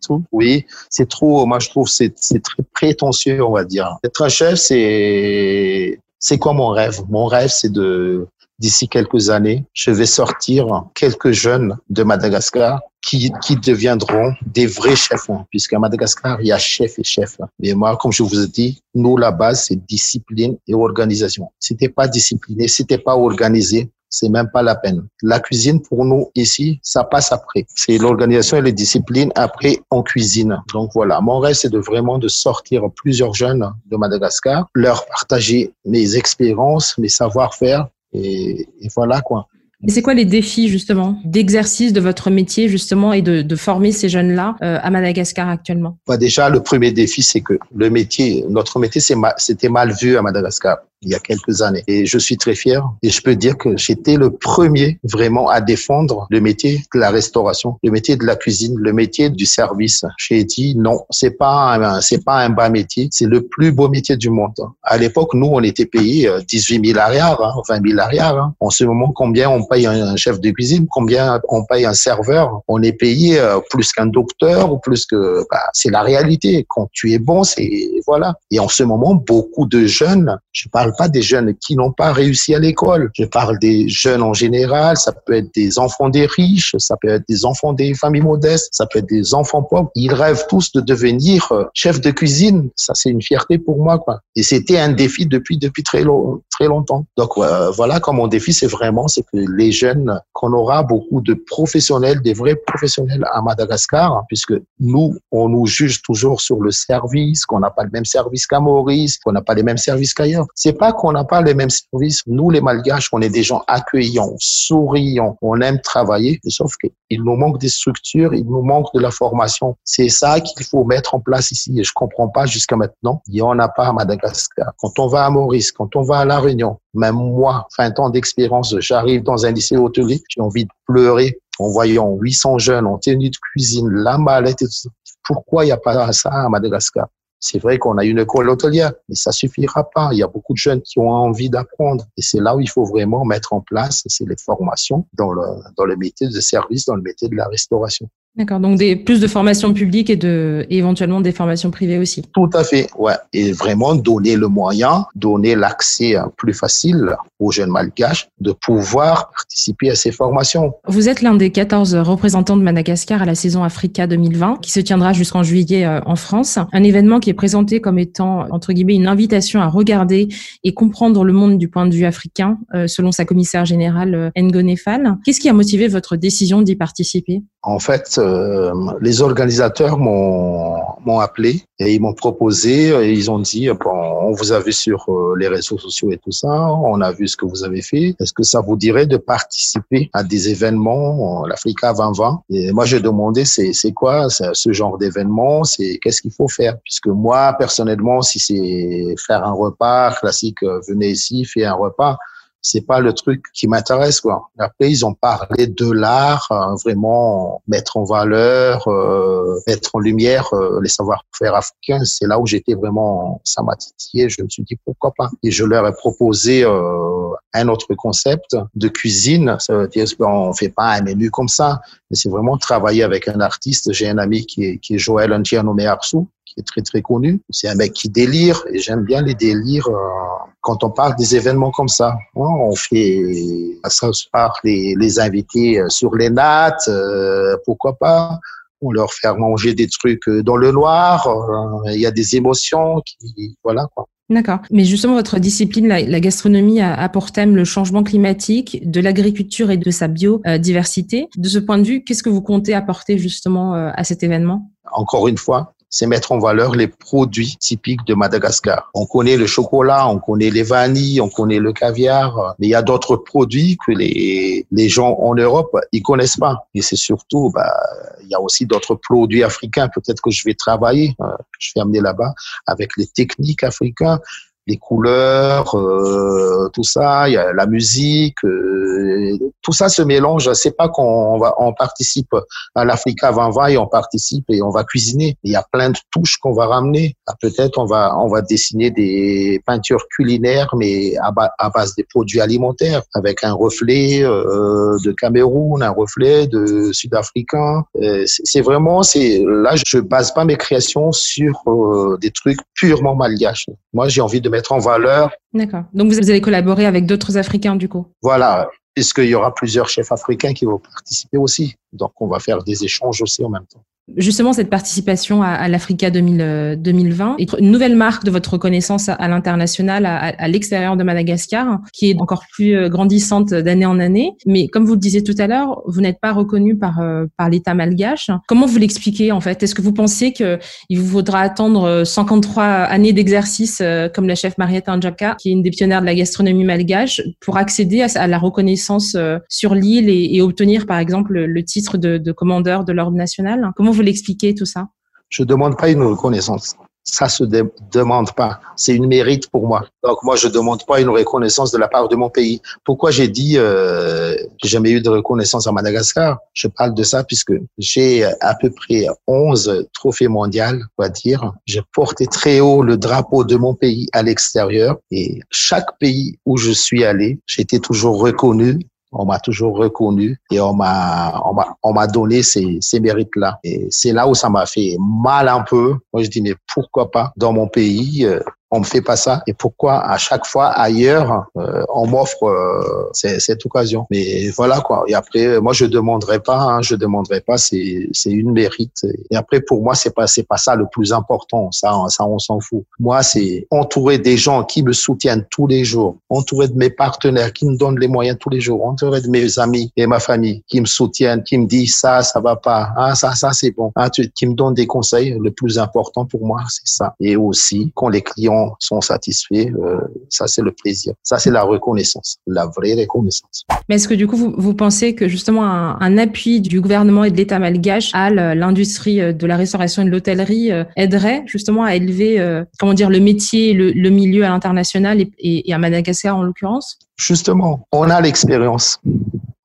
tout, oui, c'est trop. Moi, je trouve c'est c'est très prétentieux, on va dire. Être un chef, c'est c'est quoi mon rêve? Mon rêve, c'est de d'ici quelques années, je vais sortir quelques jeunes de Madagascar qui, qui deviendront des vrais chefs, hein, puisqu'à Madagascar, il y a chef et chef. Mais moi, comme je vous ai dit, nous, la base, c'est discipline et organisation. Si t'es pas discipliné, si t'es pas organisé, c'est même pas la peine. La cuisine, pour nous, ici, ça passe après. C'est l'organisation et les disciplines. Après, on cuisine. Donc voilà. Mon rêve, c'est de vraiment de sortir plusieurs jeunes de Madagascar, leur partager mes expériences, mes savoir-faire. Et, et voilà, quoi. Et c'est quoi les défis justement d'exercice de votre métier justement et de, de former ces jeunes-là euh, à Madagascar actuellement? Bah Déjà, le premier défi, c'est que le métier, notre métier, c'était mal vu à Madagascar. Il y a quelques années. Et je suis très fier. Et je peux dire que j'étais le premier vraiment à défendre le métier de la restauration, le métier de la cuisine, le métier du service. J'ai dit non, c'est pas c'est pas un bas métier, c'est le plus beau métier du monde. À l'époque, nous, on était payé 18 000 arrières, 20 000 arrières. En ce moment, combien on paye un chef de cuisine, combien on paye un serveur? On est payé euh, plus qu'un docteur ou plus que. Bah, c'est la réalité. Quand tu es bon, c'est voilà. Et en ce moment, beaucoup de jeunes. Je parle pas des jeunes qui n'ont pas réussi à l'école. Je parle des jeunes en général. Ça peut être des enfants des riches, ça peut être des enfants des familles modestes, ça peut être des enfants pauvres. Ils rêvent tous de devenir euh, chef de cuisine. Ça, c'est une fierté pour moi, quoi. Et c'était un défi depuis depuis très long, très longtemps. Donc voilà, comme mon défi, c'est vraiment c'est que les jeunes, qu'on aura beaucoup de professionnels, des vrais professionnels à Madagascar, puisque nous, on nous juge toujours sur le service, qu'on n'a pas le même service qu'à Maurice, qu'on n'a pas les mêmes services qu'ailleurs. Pas qu'on n'a pas les mêmes services. Nous, les Malgaches, on est des gens accueillants, souriants, on aime travailler, sauf qu'il nous manque des structures, il nous manque de la formation. C'est ça qu'il faut mettre en place ici et je comprends pas jusqu'à maintenant. Il y en a pas à Madagascar. Quand on va à Maurice, quand on va à La Réunion, même moi, 20 ans d'expérience, j'arrive dans un lycée hôtelier, j'ai envie de pleurer en voyant 800 jeunes en tenue de cuisine, la mallette et tout ça. Pourquoi il n'y a pas ça à Madagascar? C'est vrai qu'on a une école hôtelière, mais ça suffira pas. Il y a beaucoup de jeunes qui ont envie d'apprendre. Et c'est là où il faut vraiment mettre en place, c'est les formations dans le, dans le métier de service, dans le métier de la restauration. D'accord, donc des, plus de formations publiques et, de, éventuellement des formations privées aussi. Tout à fait, ouais. Et vraiment donner le moyen, donner l'accès plus facile aux jeunes malgaches de pouvoir participer à ces formations. Vous êtes l'un des 14 représentants de Madagascar à la saison Africa 2020 qui se tiendra jusqu'en juillet euh, en France. Un événement qui est présenté comme étant, entre guillemets, une invitation à regarder et comprendre le monde du point de vue africain, euh, selon sa commissaire générale euh, Ngonefal. Qu'est-ce qui a motivé votre décision d'y participer? En fait, euh, les organisateurs m'ont appelé et ils m'ont proposé, et ils ont dit, bon, on vous a vu sur euh, les réseaux sociaux et tout ça, on a vu ce que vous avez fait. Est-ce que ça vous dirait de participer à des événements, l'Africa 2020 Et moi, j'ai demandé, c'est quoi ce genre d'événement? C'est qu'est-ce qu'il faut faire? Puisque moi, personnellement, si c'est faire un repas classique, euh, venez ici, faites un repas c'est pas le truc qui m'intéresse quoi. Après ils ont parlé de l'art, euh, vraiment mettre en valeur, euh, mettre en lumière euh, les savoir-faire africains. C'est là où j'étais vraiment, ça m'a titillé. Je me suis dit pourquoi pas? Et je leur ai proposé un autre concept de cuisine. Ça veut dire qu'on fait pas un menu comme ça, mais c'est vraiment travailler avec un artiste. J'ai un ami qui est, qui est Joël Antiano Mearsou, qui est très très connu. C'est un mec qui délire et j'aime bien les délires quand on parle des événements comme ça. Hein, on fait ça par les, les invités euh, sur les nattes, euh, pourquoi pas. On leur fait manger des trucs euh, dans le noir. Il y a des émotions qui, voilà quoi. D'accord. Mais justement, votre discipline, la, gastronomie, a, pour thème le changement climatique, de l'agriculture et de sa biodiversité. De ce point de vue, qu'est-ce que vous comptez apporter justement à cet événement? Encore une fois, c'est mettre en valeur les produits typiques de Madagascar. On connaît le chocolat, on connaît les vanilles, on connaît le caviar, mais il y a d'autres produits que les, les gens en Europe, ils connaissent pas. Et c'est surtout, bah, il y a aussi d'autres produits africains. Peut-être que je vais travailler, euh, je vais amener là-bas avec les techniques africaines les couleurs, euh, tout ça, il y a la musique, euh, tout ça se mélange. C'est pas qu'on va, on participe à l'Africa 2020 et on participe et on va cuisiner. Il y a plein de touches qu'on va ramener. Ah, peut-être on va, on va dessiner des peintures culinaires, mais à, base des produits alimentaires, avec un reflet euh, de Cameroun, un reflet de Sud-Africain. C'est vraiment, c'est là, je base pas mes créations sur des trucs purement malgaches. Moi, j'ai envie de mettre en valeur. D'accord. Donc vous allez collaborer avec d'autres Africains du coup? Voilà, puisqu'il y aura plusieurs chefs africains qui vont participer aussi. Donc on va faire des échanges aussi en même temps. Justement, cette participation à, à l'Africa 2020 euh, est une nouvelle marque de votre reconnaissance à, l'international, à, l'extérieur de Madagascar, qui est encore plus euh, grandissante d'année en année. Mais comme vous le disiez tout à l'heure, vous n'êtes pas reconnu par, euh, par l'État malgache. Comment vous l'expliquez en fait? Est-ce que vous pensez qu'il vous faudra attendre 53 années d'exercice, comme la chef Mariette Anjaka, qui est une des pionnières de la gastronomie malgache, pour accéder à, la reconnaissance sur l'île et, obtenir par exemple le titre de, de commandeur de l'ordre national? L'expliquez tout ça? Je demande pas une reconnaissance. ça se demande pas. C'est une mérite pour moi. Donc moi, je demande pas une reconnaissance de la part de mon pays. Pourquoi j'ai dit euh, j'ai jamais eu de reconnaissance à Madagascar? Je parle de ça puisque j'ai à peu près 11 trophées mondiaux, on va dire. J'ai porté très haut le drapeau de mon pays à l'extérieur et chaque pays où je suis allé, été toujours reconnu on m'a toujours reconnu et on m'a on m'a on m'a donné ces ces mérites là et c'est là où ça m'a fait mal un peu. Moi je dis mais pourquoi pas? Dans mon pays euh, on me fait pas ça. Et pourquoi à chaque fois ailleurs euh, on m'offre euh, cette occasion. Mais voilà quoi. Et après moi je demanderai pas hein, je demanderai pas. C'est c'est une mérite. Et après pour moi c'est pas c'est pas ça le plus important. Ça ça on s'en fout. Moi c'est entourer des gens qui me soutiennent tous les jours. Entourer de mes partenaires qui me donnent les moyens tous les jours. Entourer de mes amis et ma famille qui me soutiennent qui me disent ça ça va pas. Ah ça ça c'est bon. Ah, tu, qui me donnent des conseils. Le plus important pour moi c'est ça. Et aussi quand les clients sont satisfaits, euh, ça c'est le plaisir. Ça c'est la reconnaissance, la vraie reconnaissance. Mais est-ce que du coup vous, pensez que justement un, appui du gouvernement et de l'État malgache à l'industrie euh, de la restauration et de l'hôtellerie euh, aiderait justement à élever, comment dire, le métier, le, milieu à l'international et à Madagascar en l'occurrence? Justement, on a l'expérience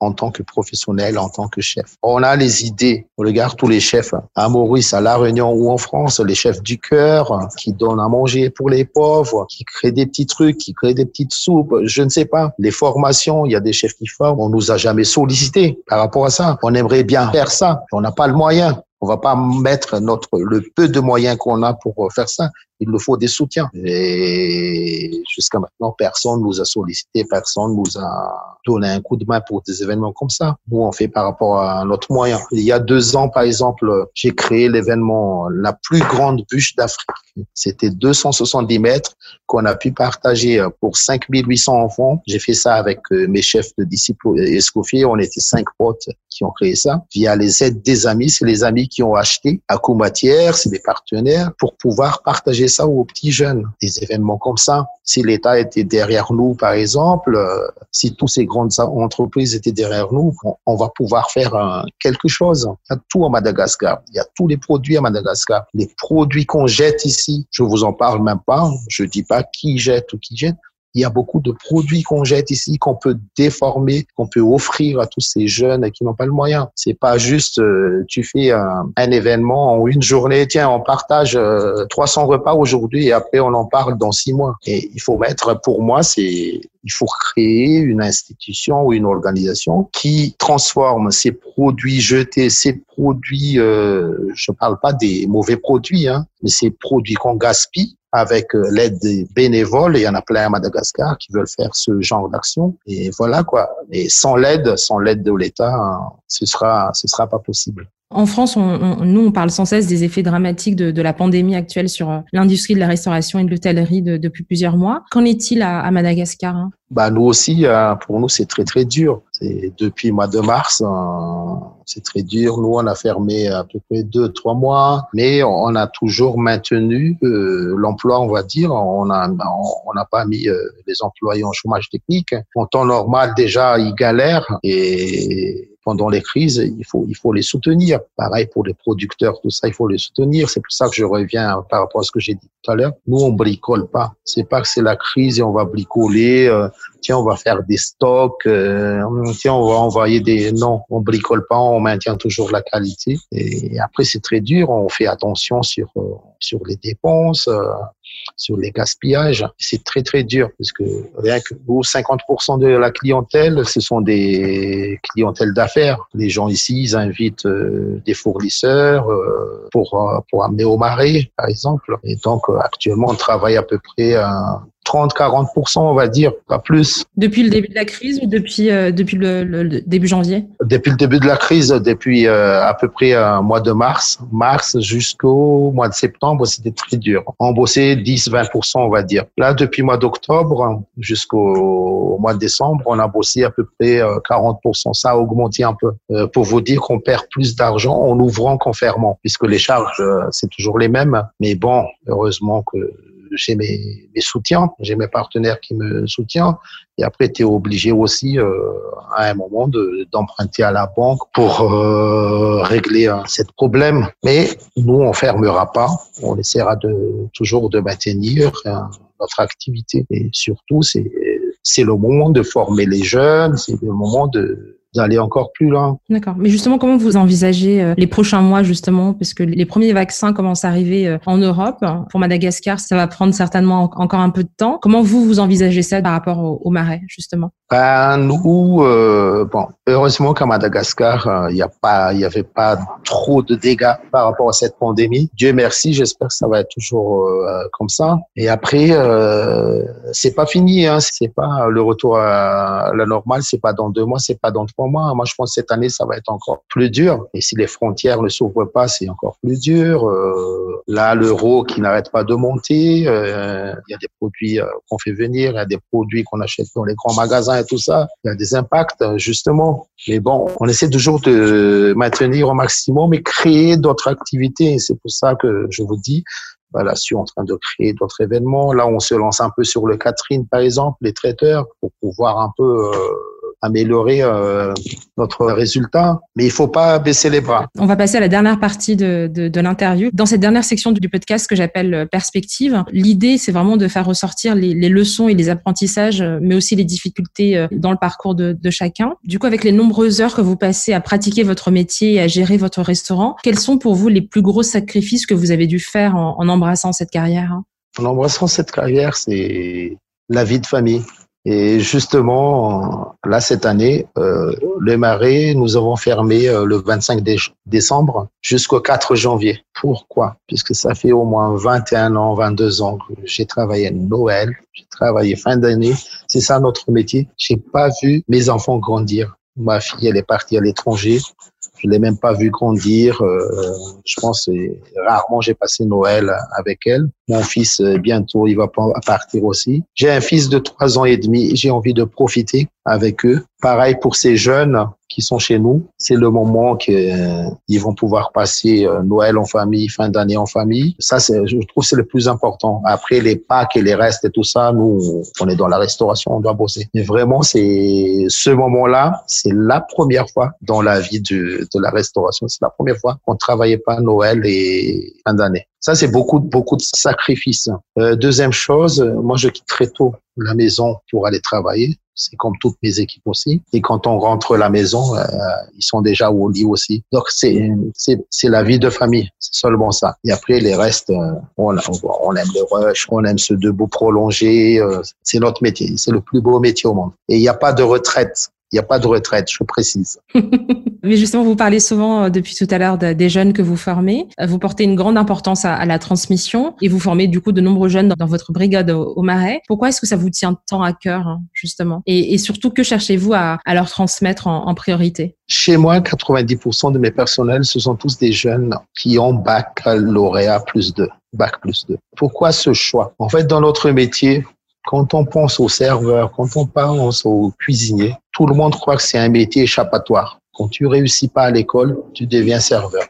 en tant que professionnel, en tant que chef. On a les idées. On regarde tous les chefs à Maurice, à La Réunion ou en France, les chefs du cœur qui donnent à manger pour les pauvres, qui créent des petits trucs, qui créent des petites soupes. Je ne sais pas. Les formations, il y a des chefs qui forment. On nous a jamais sollicité par rapport à ça. On aimerait bien faire ça. On n'a pas le moyen. On va pas mettre notre le peu de moyens qu'on a pour faire ça. Il nous faut des soutiens. Et jusqu'à maintenant, personne nous a sollicité, personne nous a donné un coup de main pour des événements comme ça. Nous, on fait par rapport à notre moyen. Il y a deux ans, par exemple, j'ai créé l'événement la plus grande bûche d'Afrique. C'était 270 mètres qu'on a pu partager pour 5800 enfants. J'ai fait ça avec euh, mes chefs de disciples Escoffier. On était cinq potes qui ont créé ça via les aides des amis. C'est les amis qui ont acheté à Combatière, c'est des partenaires pour pouvoir partager ça aux petits jeunes. Des événements comme ça. Si l'État était derrière nous, par exemple, euh, si toutes ces grandes entreprises étaient derrière nous, on, va pouvoir faire euh, quelque chose. Il y a tout à Madagascar. Il y a tous les produits à Madagascar. Les produits qu'on jette ici, je vous en parle même pas. Je dis pas qui jette ou qui jette il y a beaucoup de produits qu'on jette ici, qu'on peut déformer, qu'on peut offrir à tous ces jeunes qui n'ont pas le moyen. C'est pas juste, euh, tu fais un, un, événement en une journée, tiens, on partage 300 euh, repas aujourd'hui et après on en parle dans six mois. Et il faut mettre, pour moi, c'est il faut créer une institution ou une organisation qui transforme ces produits jetés, ces produits, euh, je parle pas des mauvais produits, hein, mais ces produits qu'on gaspille avec euh, l'aide des bénévoles, il y en a plein à Madagascar qui veulent faire ce genre d'action. Et voilà quoi. Et sans l'aide, sans l'aide de l'État, ce sera, ce sera pas possible. En France, nous, on parle sans cesse des effets dramatiques de, la pandémie actuelle sur euh, l'industrie de la restauration et de l'hôtellerie depuis plusieurs mois. Qu'en est-il à, Madagascar hein? Bah, Nous aussi, euh, pour nous, c'est très, très dur. Depuis le mois de mars, c'est très dur. Nous, on a fermé à peu près deux, trois mois, mais on a toujours maintenu euh, l'emploi, on va dire. On n'a on, n'a pas mis euh, les employés en chômage technique. En temps normal, déjà, ils galèrent et pendant les crises, il faut, il faut les soutenir. Pareil pour les producteurs, tout ça, il faut les soutenir. C'est pour ça que je reviens par rapport à ce que j'ai dit tout à l'heure. Nous, on bricole pas. C'est pas que c'est la crise et on va bricoler. Euh, tiens, on va faire des stocks. Euh, tiens, on va envoyer des. Non, on bricole pas. On maintient toujours la qualité. Et après, c'est très dur. On fait attention sur euh, sur les dépenses sur les gaspillages. C'est très très dur parce que rien que 50% de la clientèle, ce sont des clientèles d'affaires. Les gens ici, ils invitent euh, des fournisseurs euh, pour euh, pour amener au marais, par exemple. Et donc actuellement, on travaille à peu près 30-40%, on va dire, pas plus. Depuis le début de la crise ou depuis, euh, depuis le, début janvier? Depuis le début de la crise, depuis euh, à peu près un mois de mars, mars jusqu'au mois de septembre, c'était très dur. On bossait 10-20%, on va dire. Là, depuis le mois d'octobre jusqu'au mois de décembre, on a bossé à peu près 40%. Euh, Ça a augmenté un peu. pour vous dire qu'on perd plus d'argent en ouvrant qu'en fermant, puisque les charges, c'est toujours les mêmes. Mais bon, heureusement que j'ai mes, mes soutiens, j'ai mes partenaires qui me soutiennent. Et après, tu es obligé aussi, euh, à un moment, d'emprunter à la banque pour euh, régler un cet problème. Mais nous, on fermera pas. On essaiera de toujours de maintenir notre activité. Et surtout, c'est le moment de former les jeunes, c'est le moment de d'aller encore plus loin. D'accord. Mais justement, comment vous envisagez euh, les prochains mois, justement, parce que les premiers vaccins commencent à arriver euh, en Europe. Pour Madagascar, ça va prendre certainement encore un peu de temps. Comment vous, vous envisagez ça par rapport au, marais, justement? Ben, Nous, euh, bon, heureusement qu'à Madagascar, il n'y pas, il y avait pas trop de dégâts par rapport à cette pandémie. Dieu merci, j'espère que ça va être toujours comme ça. Et après, euh, c'est pas fini, hein. C'est pas le retour à la normale, c'est pas dans deux mois, c'est pas dans trois moi. Moi, je pense que cette année, ça va être encore plus dur. Et si les frontières ne s'ouvrent pas, c'est encore plus dur. Euh, là, l'euro qui n'arrête pas de monter, euh, il y a des produits euh, qu'on fait venir, il y a des produits qu'on achète dans les grands magasins et tout ça. Il y a des impacts, justement. Mais bon, on essaie toujours de maintenir au maximum et créer d'autres activités. C'est pour ça que je vous dis, voilà, suis en train de créer d'autres événements. Là, on se lance un peu sur le Catherine, par exemple, les traiteurs, pour pouvoir un peu améliorer euh, notre résultat. Mais il faut pas baisser les bras. On va passer à la dernière partie de, de, de l'interview. Dans cette dernière section du podcast que j'appelle euh, perspective, l'idée c'est vraiment de faire ressortir les, les, leçons et les apprentissages, euh, mais aussi les difficultés dans le parcours de, de chacun. Du coup, avec les nombreuses heures que vous passez à pratiquer votre métier et à gérer votre restaurant, quels sont pour vous les plus gros sacrifices que vous avez dû faire en, en embrassant cette carrière? En embrassant cette carrière, c'est la vie de famille. Et justement, là, cette année, euh, le Marais, nous avons fermé euh, le 25 décembre jusqu'au 4 janvier. Pourquoi? Puisque ça fait au moins 21 ans, 22 ans que j'ai travaillé Noël, j'ai travaillé fin d'année. C'est ça notre métier. J'ai pas vu mes enfants grandir. Ma fille, elle est partie à l'étranger. Je l'ai même pas vu grandir. Euh, je pense rarement j'ai passé Noël avec elle. Mon fils euh, bientôt il va partir aussi. J'ai un fils de trois ans et demi. J'ai envie de profiter avec eux. Pareil pour ces jeunes qui sont chez nous. C'est le moment qu'ils euh, vont pouvoir passer euh, Noël en famille, fin d'année en famille. Ça, c'est, je trouve, c'est le plus important. Après les Pâques et les restes et tout ça, nous, on est dans la restauration, on doit bosser. Mais vraiment, c'est ce moment-là, c'est la première fois dans la vie de, de la restauration. C'est la première fois qu'on travaillait pas Noël et fin d'année. Ça, c'est beaucoup, beaucoup de sacrifices. Euh, deuxième chose, moi, je quitte très tôt la maison pour aller travailler. C'est comme toutes mes équipes aussi. Et quand on rentre la maison, euh, ils sont déjà au lit aussi. Donc, c'est, c'est, c'est la vie de famille. C'est seulement ça. Et après, les restes, euh, on, on, aime le rush, on aime ce debout prolongé. Euh, c'est notre métier. C'est le plus beau métier au monde. Et il n'y a pas de retraite. Il n'y a pas de retraite, je précise. Mais justement, vous parlez souvent euh, depuis tout à l'heure des jeunes que vous formez. Euh, vous portez une grande importance à, la transmission et vous formez du coup de nombreux jeunes dans, votre brigade au, Marais. Pourquoi est-ce que ça vous tient tant à cœur, hein, justement? Et, surtout, que cherchez-vous à, leur transmettre en, priorité? Chez moi, 90% de mes personnels, ce sont tous des jeunes qui ont baccalauréat plus 2. Bac plus 2. Pourquoi ce choix? En fait, dans notre métier, quand on pense aux serveurs, quand on pense aux cuisiniers, tout le monde croit que c'est un métier échappatoire. Quand tu réussis pas à l'école, tu deviens serveur.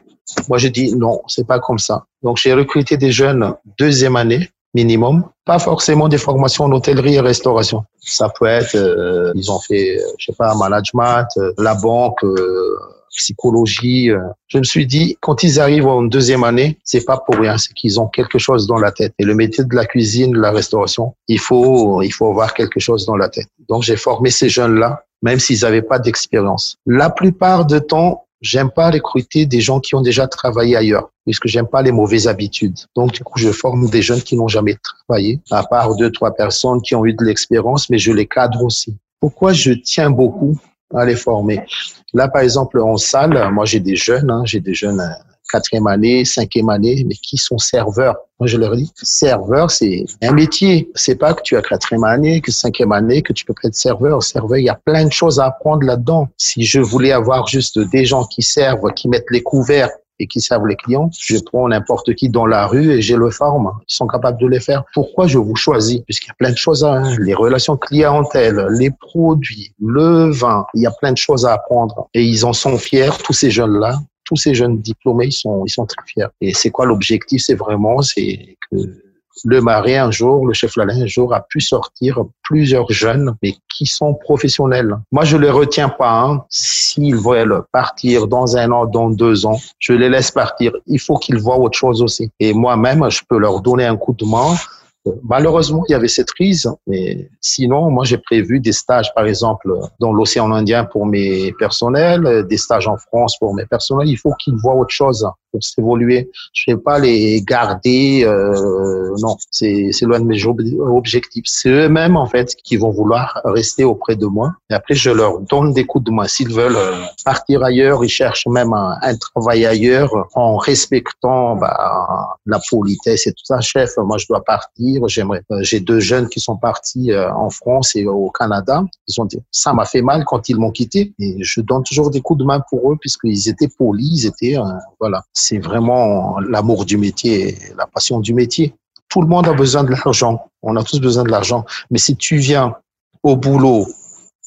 Moi, je dis non, c'est pas comme ça. Donc, j'ai recruté des jeunes deuxième année minimum, pas forcément des formations en hôtellerie et restauration. Ça peut être, euh, ils ont fait, je sais pas, management, euh, la banque, euh, psychologie. Euh. Je me suis dit, quand ils arrivent en deuxième année, c'est pas pour rien, c'est qu'ils ont quelque chose dans la tête. Et le métier de la cuisine, de la restauration, il faut, il faut avoir quelque chose dans la tête. Donc, j'ai formé ces jeunes-là, même s'ils n'avaient pas d'expérience. La plupart du temps, j'aime pas recruter des gens qui ont déjà travaillé ailleurs, puisque j'aime pas les mauvaises habitudes. Donc, du coup, je forme des jeunes qui n'ont jamais travaillé, à part deux, trois personnes qui ont eu de l'expérience, mais je les cadre aussi. Pourquoi je tiens beaucoup à les former? Là, par exemple, en salle, moi, j'ai des jeunes, hein, j'ai des jeunes euh, quatrième année, cinquième année, mais qui sont serveurs. Moi, je leur dis, serveur, c'est un métier. C'est pas que tu as quatrième année, que cinquième année, que tu peux être serveur. Serveur, il y a plein de choses à apprendre là-dedans. Si je voulais avoir juste des gens qui servent, qui mettent les couverts, et qui servent les clients. Je prends n'importe qui dans la rue et je le forme. Ils sont capables de les faire. Pourquoi je vous choisis? Puisqu'il y a plein de choses, à, les relations clientèle, les produits, le vin, il y a plein de choses à apprendre. Et ils en sont fiers, tous ces jeunes-là. Tous ces jeunes diplômés, ils sont, ils sont très fiers. Et c'est quoi l'objectif? C'est vraiment, c'est que le marais un jour, le chef Lalin un jour a pu sortir plusieurs jeunes, mais qui sont professionnels. Moi, je les retiens pas. Hein. S'ils veulent partir dans un an, dans deux ans, je les laisse partir. Il faut qu'ils voient autre chose aussi. Et moi-même, je peux leur donner un coup de main Malheureusement, il y avait cette crise, mais sinon, moi, j'ai prévu des stages, par exemple, dans l'océan Indien pour mes personnels, des stages en France pour mes personnels. Il faut qu'ils voient autre chose pour s'évoluer. Je ne vais pas les garder. Euh, non, c'est loin de mes objectifs. C'est eux-mêmes, en fait, qui vont vouloir rester auprès de moi. Et après, je leur donne des coups de main. S'ils veulent euh, partir ailleurs, ils cherchent même un, un travail ailleurs en respectant bah, la politesse et tout ça. Chef, moi, je dois partir J'aimerais. Euh, j'ai deux jeunes qui sont partis euh, en France et au Canada. Ils ont dit, ça m'a fait mal quand ils m'ont quitté. Et je donne toujours des coups de main pour eux puisqu'ils étaient polis, ils étaient, euh, voilà. C'est vraiment l'amour du métier, la passion du métier. Tout le monde a besoin de l'argent. On a tous besoin de l'argent. Mais si tu viens au boulot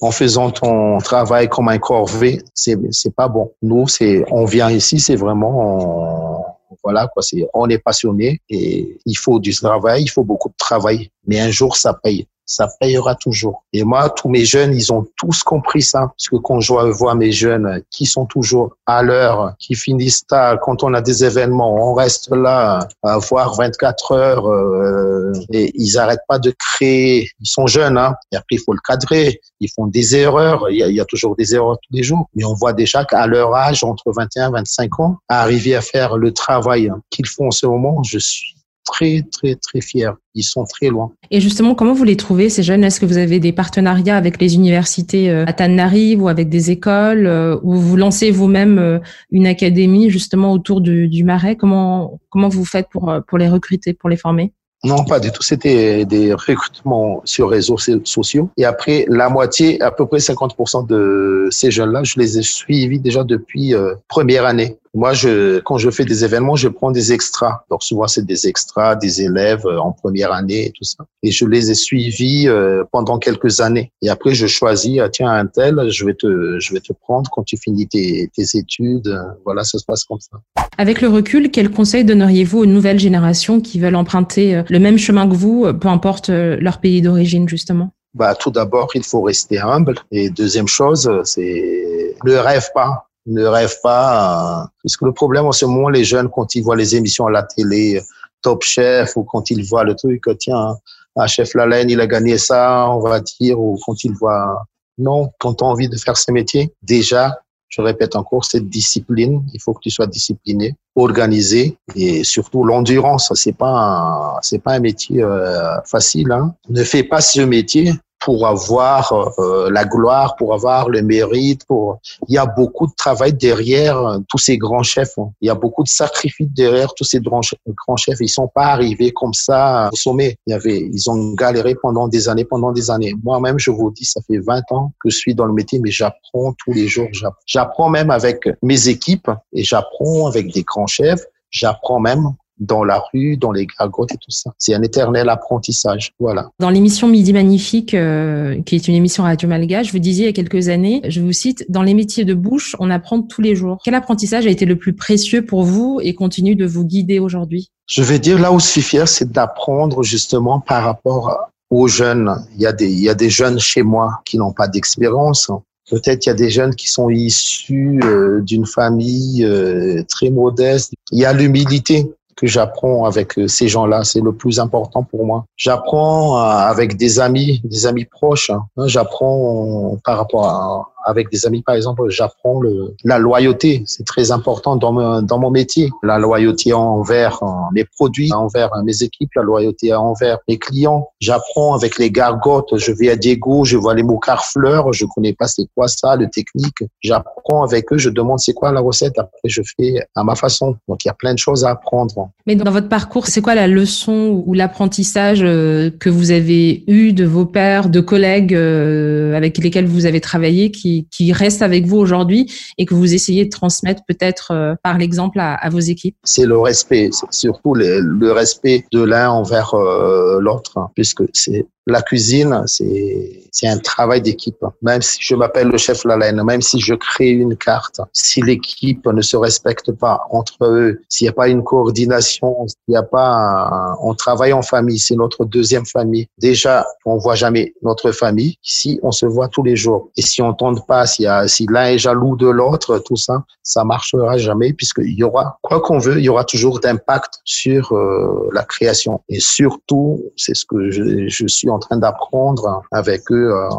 en faisant ton travail comme un corvée, c'est c'est pas bon. Nous, c'est on vient ici, c'est vraiment voilà, quoi, c'est, on est passionné et il faut du travail, il faut beaucoup de travail. Mais un jour, ça paye ça payera toujours. Et moi, tous mes jeunes, ils ont tous compris ça. Parce que quand je vois mes jeunes qui sont toujours à l'heure, qui finissent tard, quand on a des événements, on reste là à voir 24 heures euh, et ils arrêtent pas de créer. Ils sont jeunes, hein. Et après, il faut le cadrer. Ils font des erreurs. Il y a, il y a toujours des erreurs tous les jours. Mais on voit déjà qu'à leur âge, entre 21 et 25 ans, arriver à faire le travail qu'ils font en ce moment, je suis très, très, très fiers. Ils sont très loin. Et justement, comment vous les trouvez, ces jeunes? Est-ce que vous avez des partenariats avec les universités euh, à Tananarive ou avec des écoles euh, ou vous lancez vous-même euh, une académie justement autour du, du Marais? Comment, comment vous faites pour, pour les recruter, pour les former? Non, pas du tout. C'était des recrutements sur réseaux sociaux. Et après, la moitié, à peu près 50% de ces jeunes-là, je les ai suivis déjà depuis première année. Moi, je, quand je fais des événements, je prends des extras. Donc souvent, c'est des extras, des élèves euh, en première année et tout ça. Et je les ai suivis euh, pendant quelques années. Et après, je choisis, ah, tiens, un tel, je vais te, je vais te prendre quand tu finis tes, tes études. Voilà, ça se passe comme ça. Avec le recul, quel conseil donneriez-vous aux nouvelles générations qui veulent emprunter euh, le même chemin que vous, peu importe leur pays d'origine, justement? Bah, tout d'abord, il faut rester humble. Et deuxième chose, c'est ne rêve pas ne rêve pas. Euh, parce que le problème en ce moment, les jeunes, quand ils voient les émissions à la télé, Top Chef, ou quand ils voient le truc, tiens, un chef Lalaine, il a gagné ça, on va dire, ou quand ils voient, non, quand tu as envie de faire ce métier, déjà, je répète encore, cette discipline, il faut que tu sois discipliné, organisé et surtout l'endurance. C'est pas c'est pas un métier euh, facile. Hein. Ne fais pas ce métier pour avoir euh, la gloire, pour avoir le mérite. Pour... Il y a beaucoup de travail derrière euh, tous ces grands chefs. Hein. Il y a beaucoup de sacrifices derrière tous ces grands chefs. Ils sont pas arrivés comme ça au sommet. Il y avait, ils ont galéré pendant des années, pendant des années. Moi-même, je vous dis, ça fait 20 ans que je suis dans le métier, mais j'apprends tous les jours. J'apprends même avec mes équipes et j'apprends avec des grands chefs. J'apprends même dans la rue, dans les gargotes et tout ça. C'est un éternel apprentissage. Voilà. Dans l'émission Midi Magnifique, euh, qui est une émission Radio Malgache, vous disiez il y a quelques années, je vous cite, dans les métiers de bouche, on apprend tous les jours. Quel apprentissage a été le plus précieux pour vous et continue de vous guider aujourd'hui? Je vais dire là où je suis fier, c'est d'apprendre justement par rapport aux jeunes. Il y a des, il y a des jeunes chez moi qui n'ont pas d'expérience. Peut-être il y a des jeunes qui sont issus euh, d'une famille euh, très modeste. Il y a l'humilité que j'apprends avec euh, ces gens-là. C'est le plus important pour moi. J'apprends euh, avec des amis, des amis proches. Hein. J'apprends par rapport à, avec des amis, par exemple, j'apprends la loyauté. C'est très important dans mon, dans mon métier. La loyauté envers mes produits, envers mes équipes, la loyauté envers mes clients. J'apprends avec les gargotes. Je vais à Diego, je vois les mocards fleurs. Je connais pas c'est quoi ça, le technique. J'apprends avec eux. Je demande c'est quoi la recette. Après, je fais à ma façon. Donc, il y a plein de choses à apprendre. Mais dans votre parcours, c'est quoi la leçon ou l'apprentissage euh, que vous avez eu de vos pères, de collègues euh, avec lesquels vous avez travaillé qui qui, reste avec vous aujourd'hui et que vous essayez de transmettre peut-être euh, par l'exemple à, vos équipes? C'est le respect, surtout le, respect de l'un envers euh, l'autre, hein, puisque c'est la cuisine, c'est un travail d'équipe. Même si je m'appelle le chef Lalaine, même si je crée une carte, si l'équipe ne se respecte pas entre eux, s'il n'y a pas une coordination, s'il n'y a pas, on travaille en famille, c'est notre deuxième famille. Déjà, on voit jamais notre famille. Ici, on se voit tous les jours. Et si on tente si, l'un est jaloux de l'autre, tout ça, ça marchera jamais puisqu'il y aura, quoi qu'on veut, il y aura toujours d'impact sur euh, la création. Et surtout, c'est ce que je, je suis en train d'apprendre avec eux euh,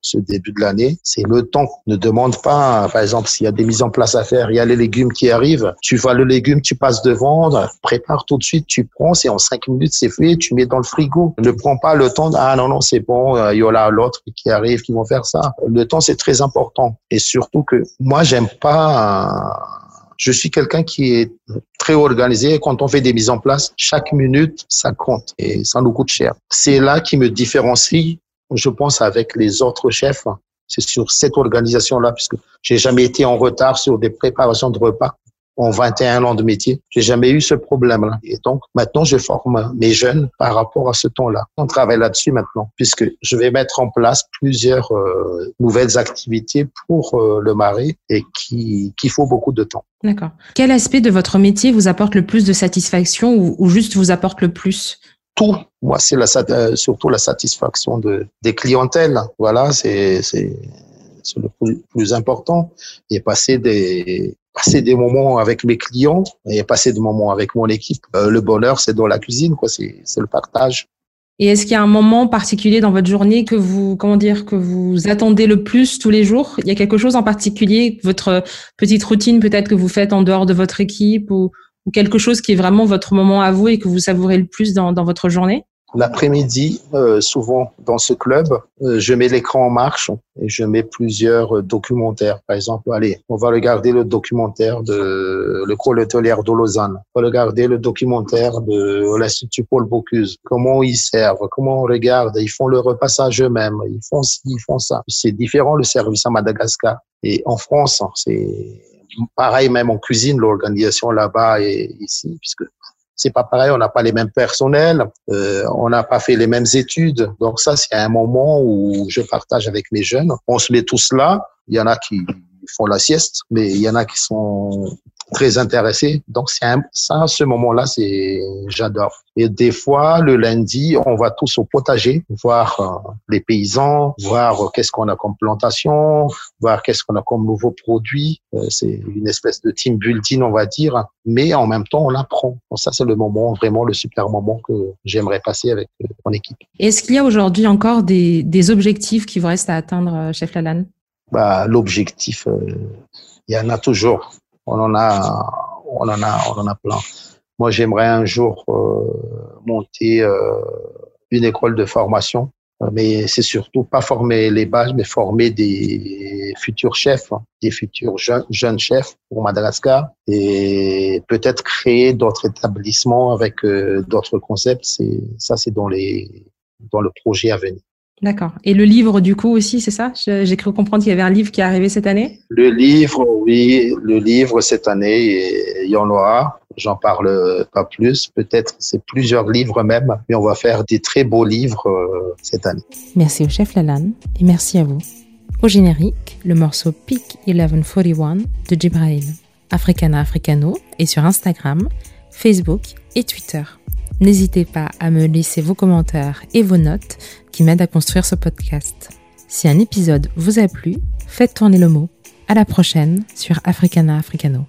ce début de l'année, c'est le temps. Ne demande pas, par exemple, s'il y a des mises en place à faire, il y a les légumes qui arrivent, tu vois le légume, tu passes devant, prépare tout de suite, tu prends, c'est en cinq minutes, c'est fait, tu mets dans le frigo. Ne prends pas le temps, ah non, non, c'est bon, euh, il y aura l'autre qui arrive, qui vont faire ça. Le temps, c'est très important. Et surtout que moi, j'aime pas je suis quelqu'un qui est très organisé. Quand on fait des mises en place, chaque minute, ça compte et ça nous coûte cher. C'est là qui me différencie je pense, avec les autres chefs. C'est sur cette organisation-là, puisque j'ai jamais été en retard sur des préparations de repas en 21 ans de métier. J'ai jamais eu ce problème-là. Et donc, maintenant, je forme mes jeunes par rapport à ce temps-là. On travaille là-dessus maintenant, puisque je vais mettre en place plusieurs euh, nouvelles activités pour euh, le marais et qui, qui faut beaucoup de temps. D'accord. Quel aspect de votre métier vous apporte le plus de satisfaction ou, ou juste vous apporte le plus? Tout. Moi, c'est la, euh, surtout la satisfaction de, des clientèles. Voilà, c'est, le plus, important. Et passer des, passer des moments avec mes clients et passer des moments avec mon équipe. Euh, le bonheur, c'est dans la cuisine, quoi. C'est, le partage. Et est-ce qu'il y a un moment particulier dans votre journée que vous, comment dire, que vous attendez le plus tous les jours? Il y a quelque chose en particulier, votre petite routine peut-être que vous faites en dehors de votre équipe quelque chose qui est vraiment votre moment à vous et que vous savourez le plus dans, votre journée? L'après-midi, euh, souvent dans ce club, euh, je mets l'écran en marche et je mets plusieurs euh, documentaires. Par exemple, allez, on va regarder le documentaire de l'école hôtelière de Lausanne. On va regarder le documentaire de l'Institut Paul Bocuse. Comment ils servent, comment on regarde. Ils font le repassage eux-mêmes. Ils font ci, ils font ça. C'est différent le service à Madagascar. Et en France, c'est pareil même en cuisine, l'organisation là-bas et ici, puisque c'est pas pareil, on n'a pas les mêmes personnels, euh, on n'a pas fait les mêmes études. Donc ça, c'est un moment où je partage avec mes jeunes. On se met tous là. Il y en a qui font la sieste, mais il y en a qui sont très intéressés. Donc c'est ça, ce moment-là, c'est j'adore. Et des fois, le lundi, on va tous au potager, voir euh, les paysans, voir euh, qu'est-ce qu'on a comme plantation, voir qu'est-ce qu'on a comme nouveaux produits. Euh, c'est une espèce de team building, on va dire, mais en même temps, on apprend. Donc ça, c'est le moment, vraiment le super moment que j'aimerais passer avec mon équipe. Est-ce qu'il y a aujourd'hui encore des, des objectifs qui vous restent à atteindre, chef Lalanne? Bah, L'objectif, il y en a toujours on en a, on en a, on en a plein. Moi, j'aimerais un jour euh, monter euh, une école de formation, mais c'est surtout pas former les bases, mais former des futurs chefs, hein, des futurs jeunes, chefs pour Madagascar, et peut-être créer d'autres établissements avec euh, d'autres concepts. Ça, c'est dans le projet à venir. D'accord. Et le livre, du coup, aussi, c'est ça? J'ai cru comprendre qu'il y avait un livre qui est arrivé cette année? Le livre, oui. Le livre, cette année, il y en aura. J'en parle pas plus. Peut-être c'est plusieurs livres même, mais on va faire des très beaux livres euh, cette année. Merci au chef Lalanne et merci à vous. Au générique, le morceau Peak 1141 de Jibrail. Africana Africano et sur Instagram, Facebook et Twitter. N'hésitez pas à me laisser vos commentaires et vos notes qui m'aident à construire ce podcast. Si un épisode vous a plu, faites tourner le mot. À la prochaine sur Africana Africano.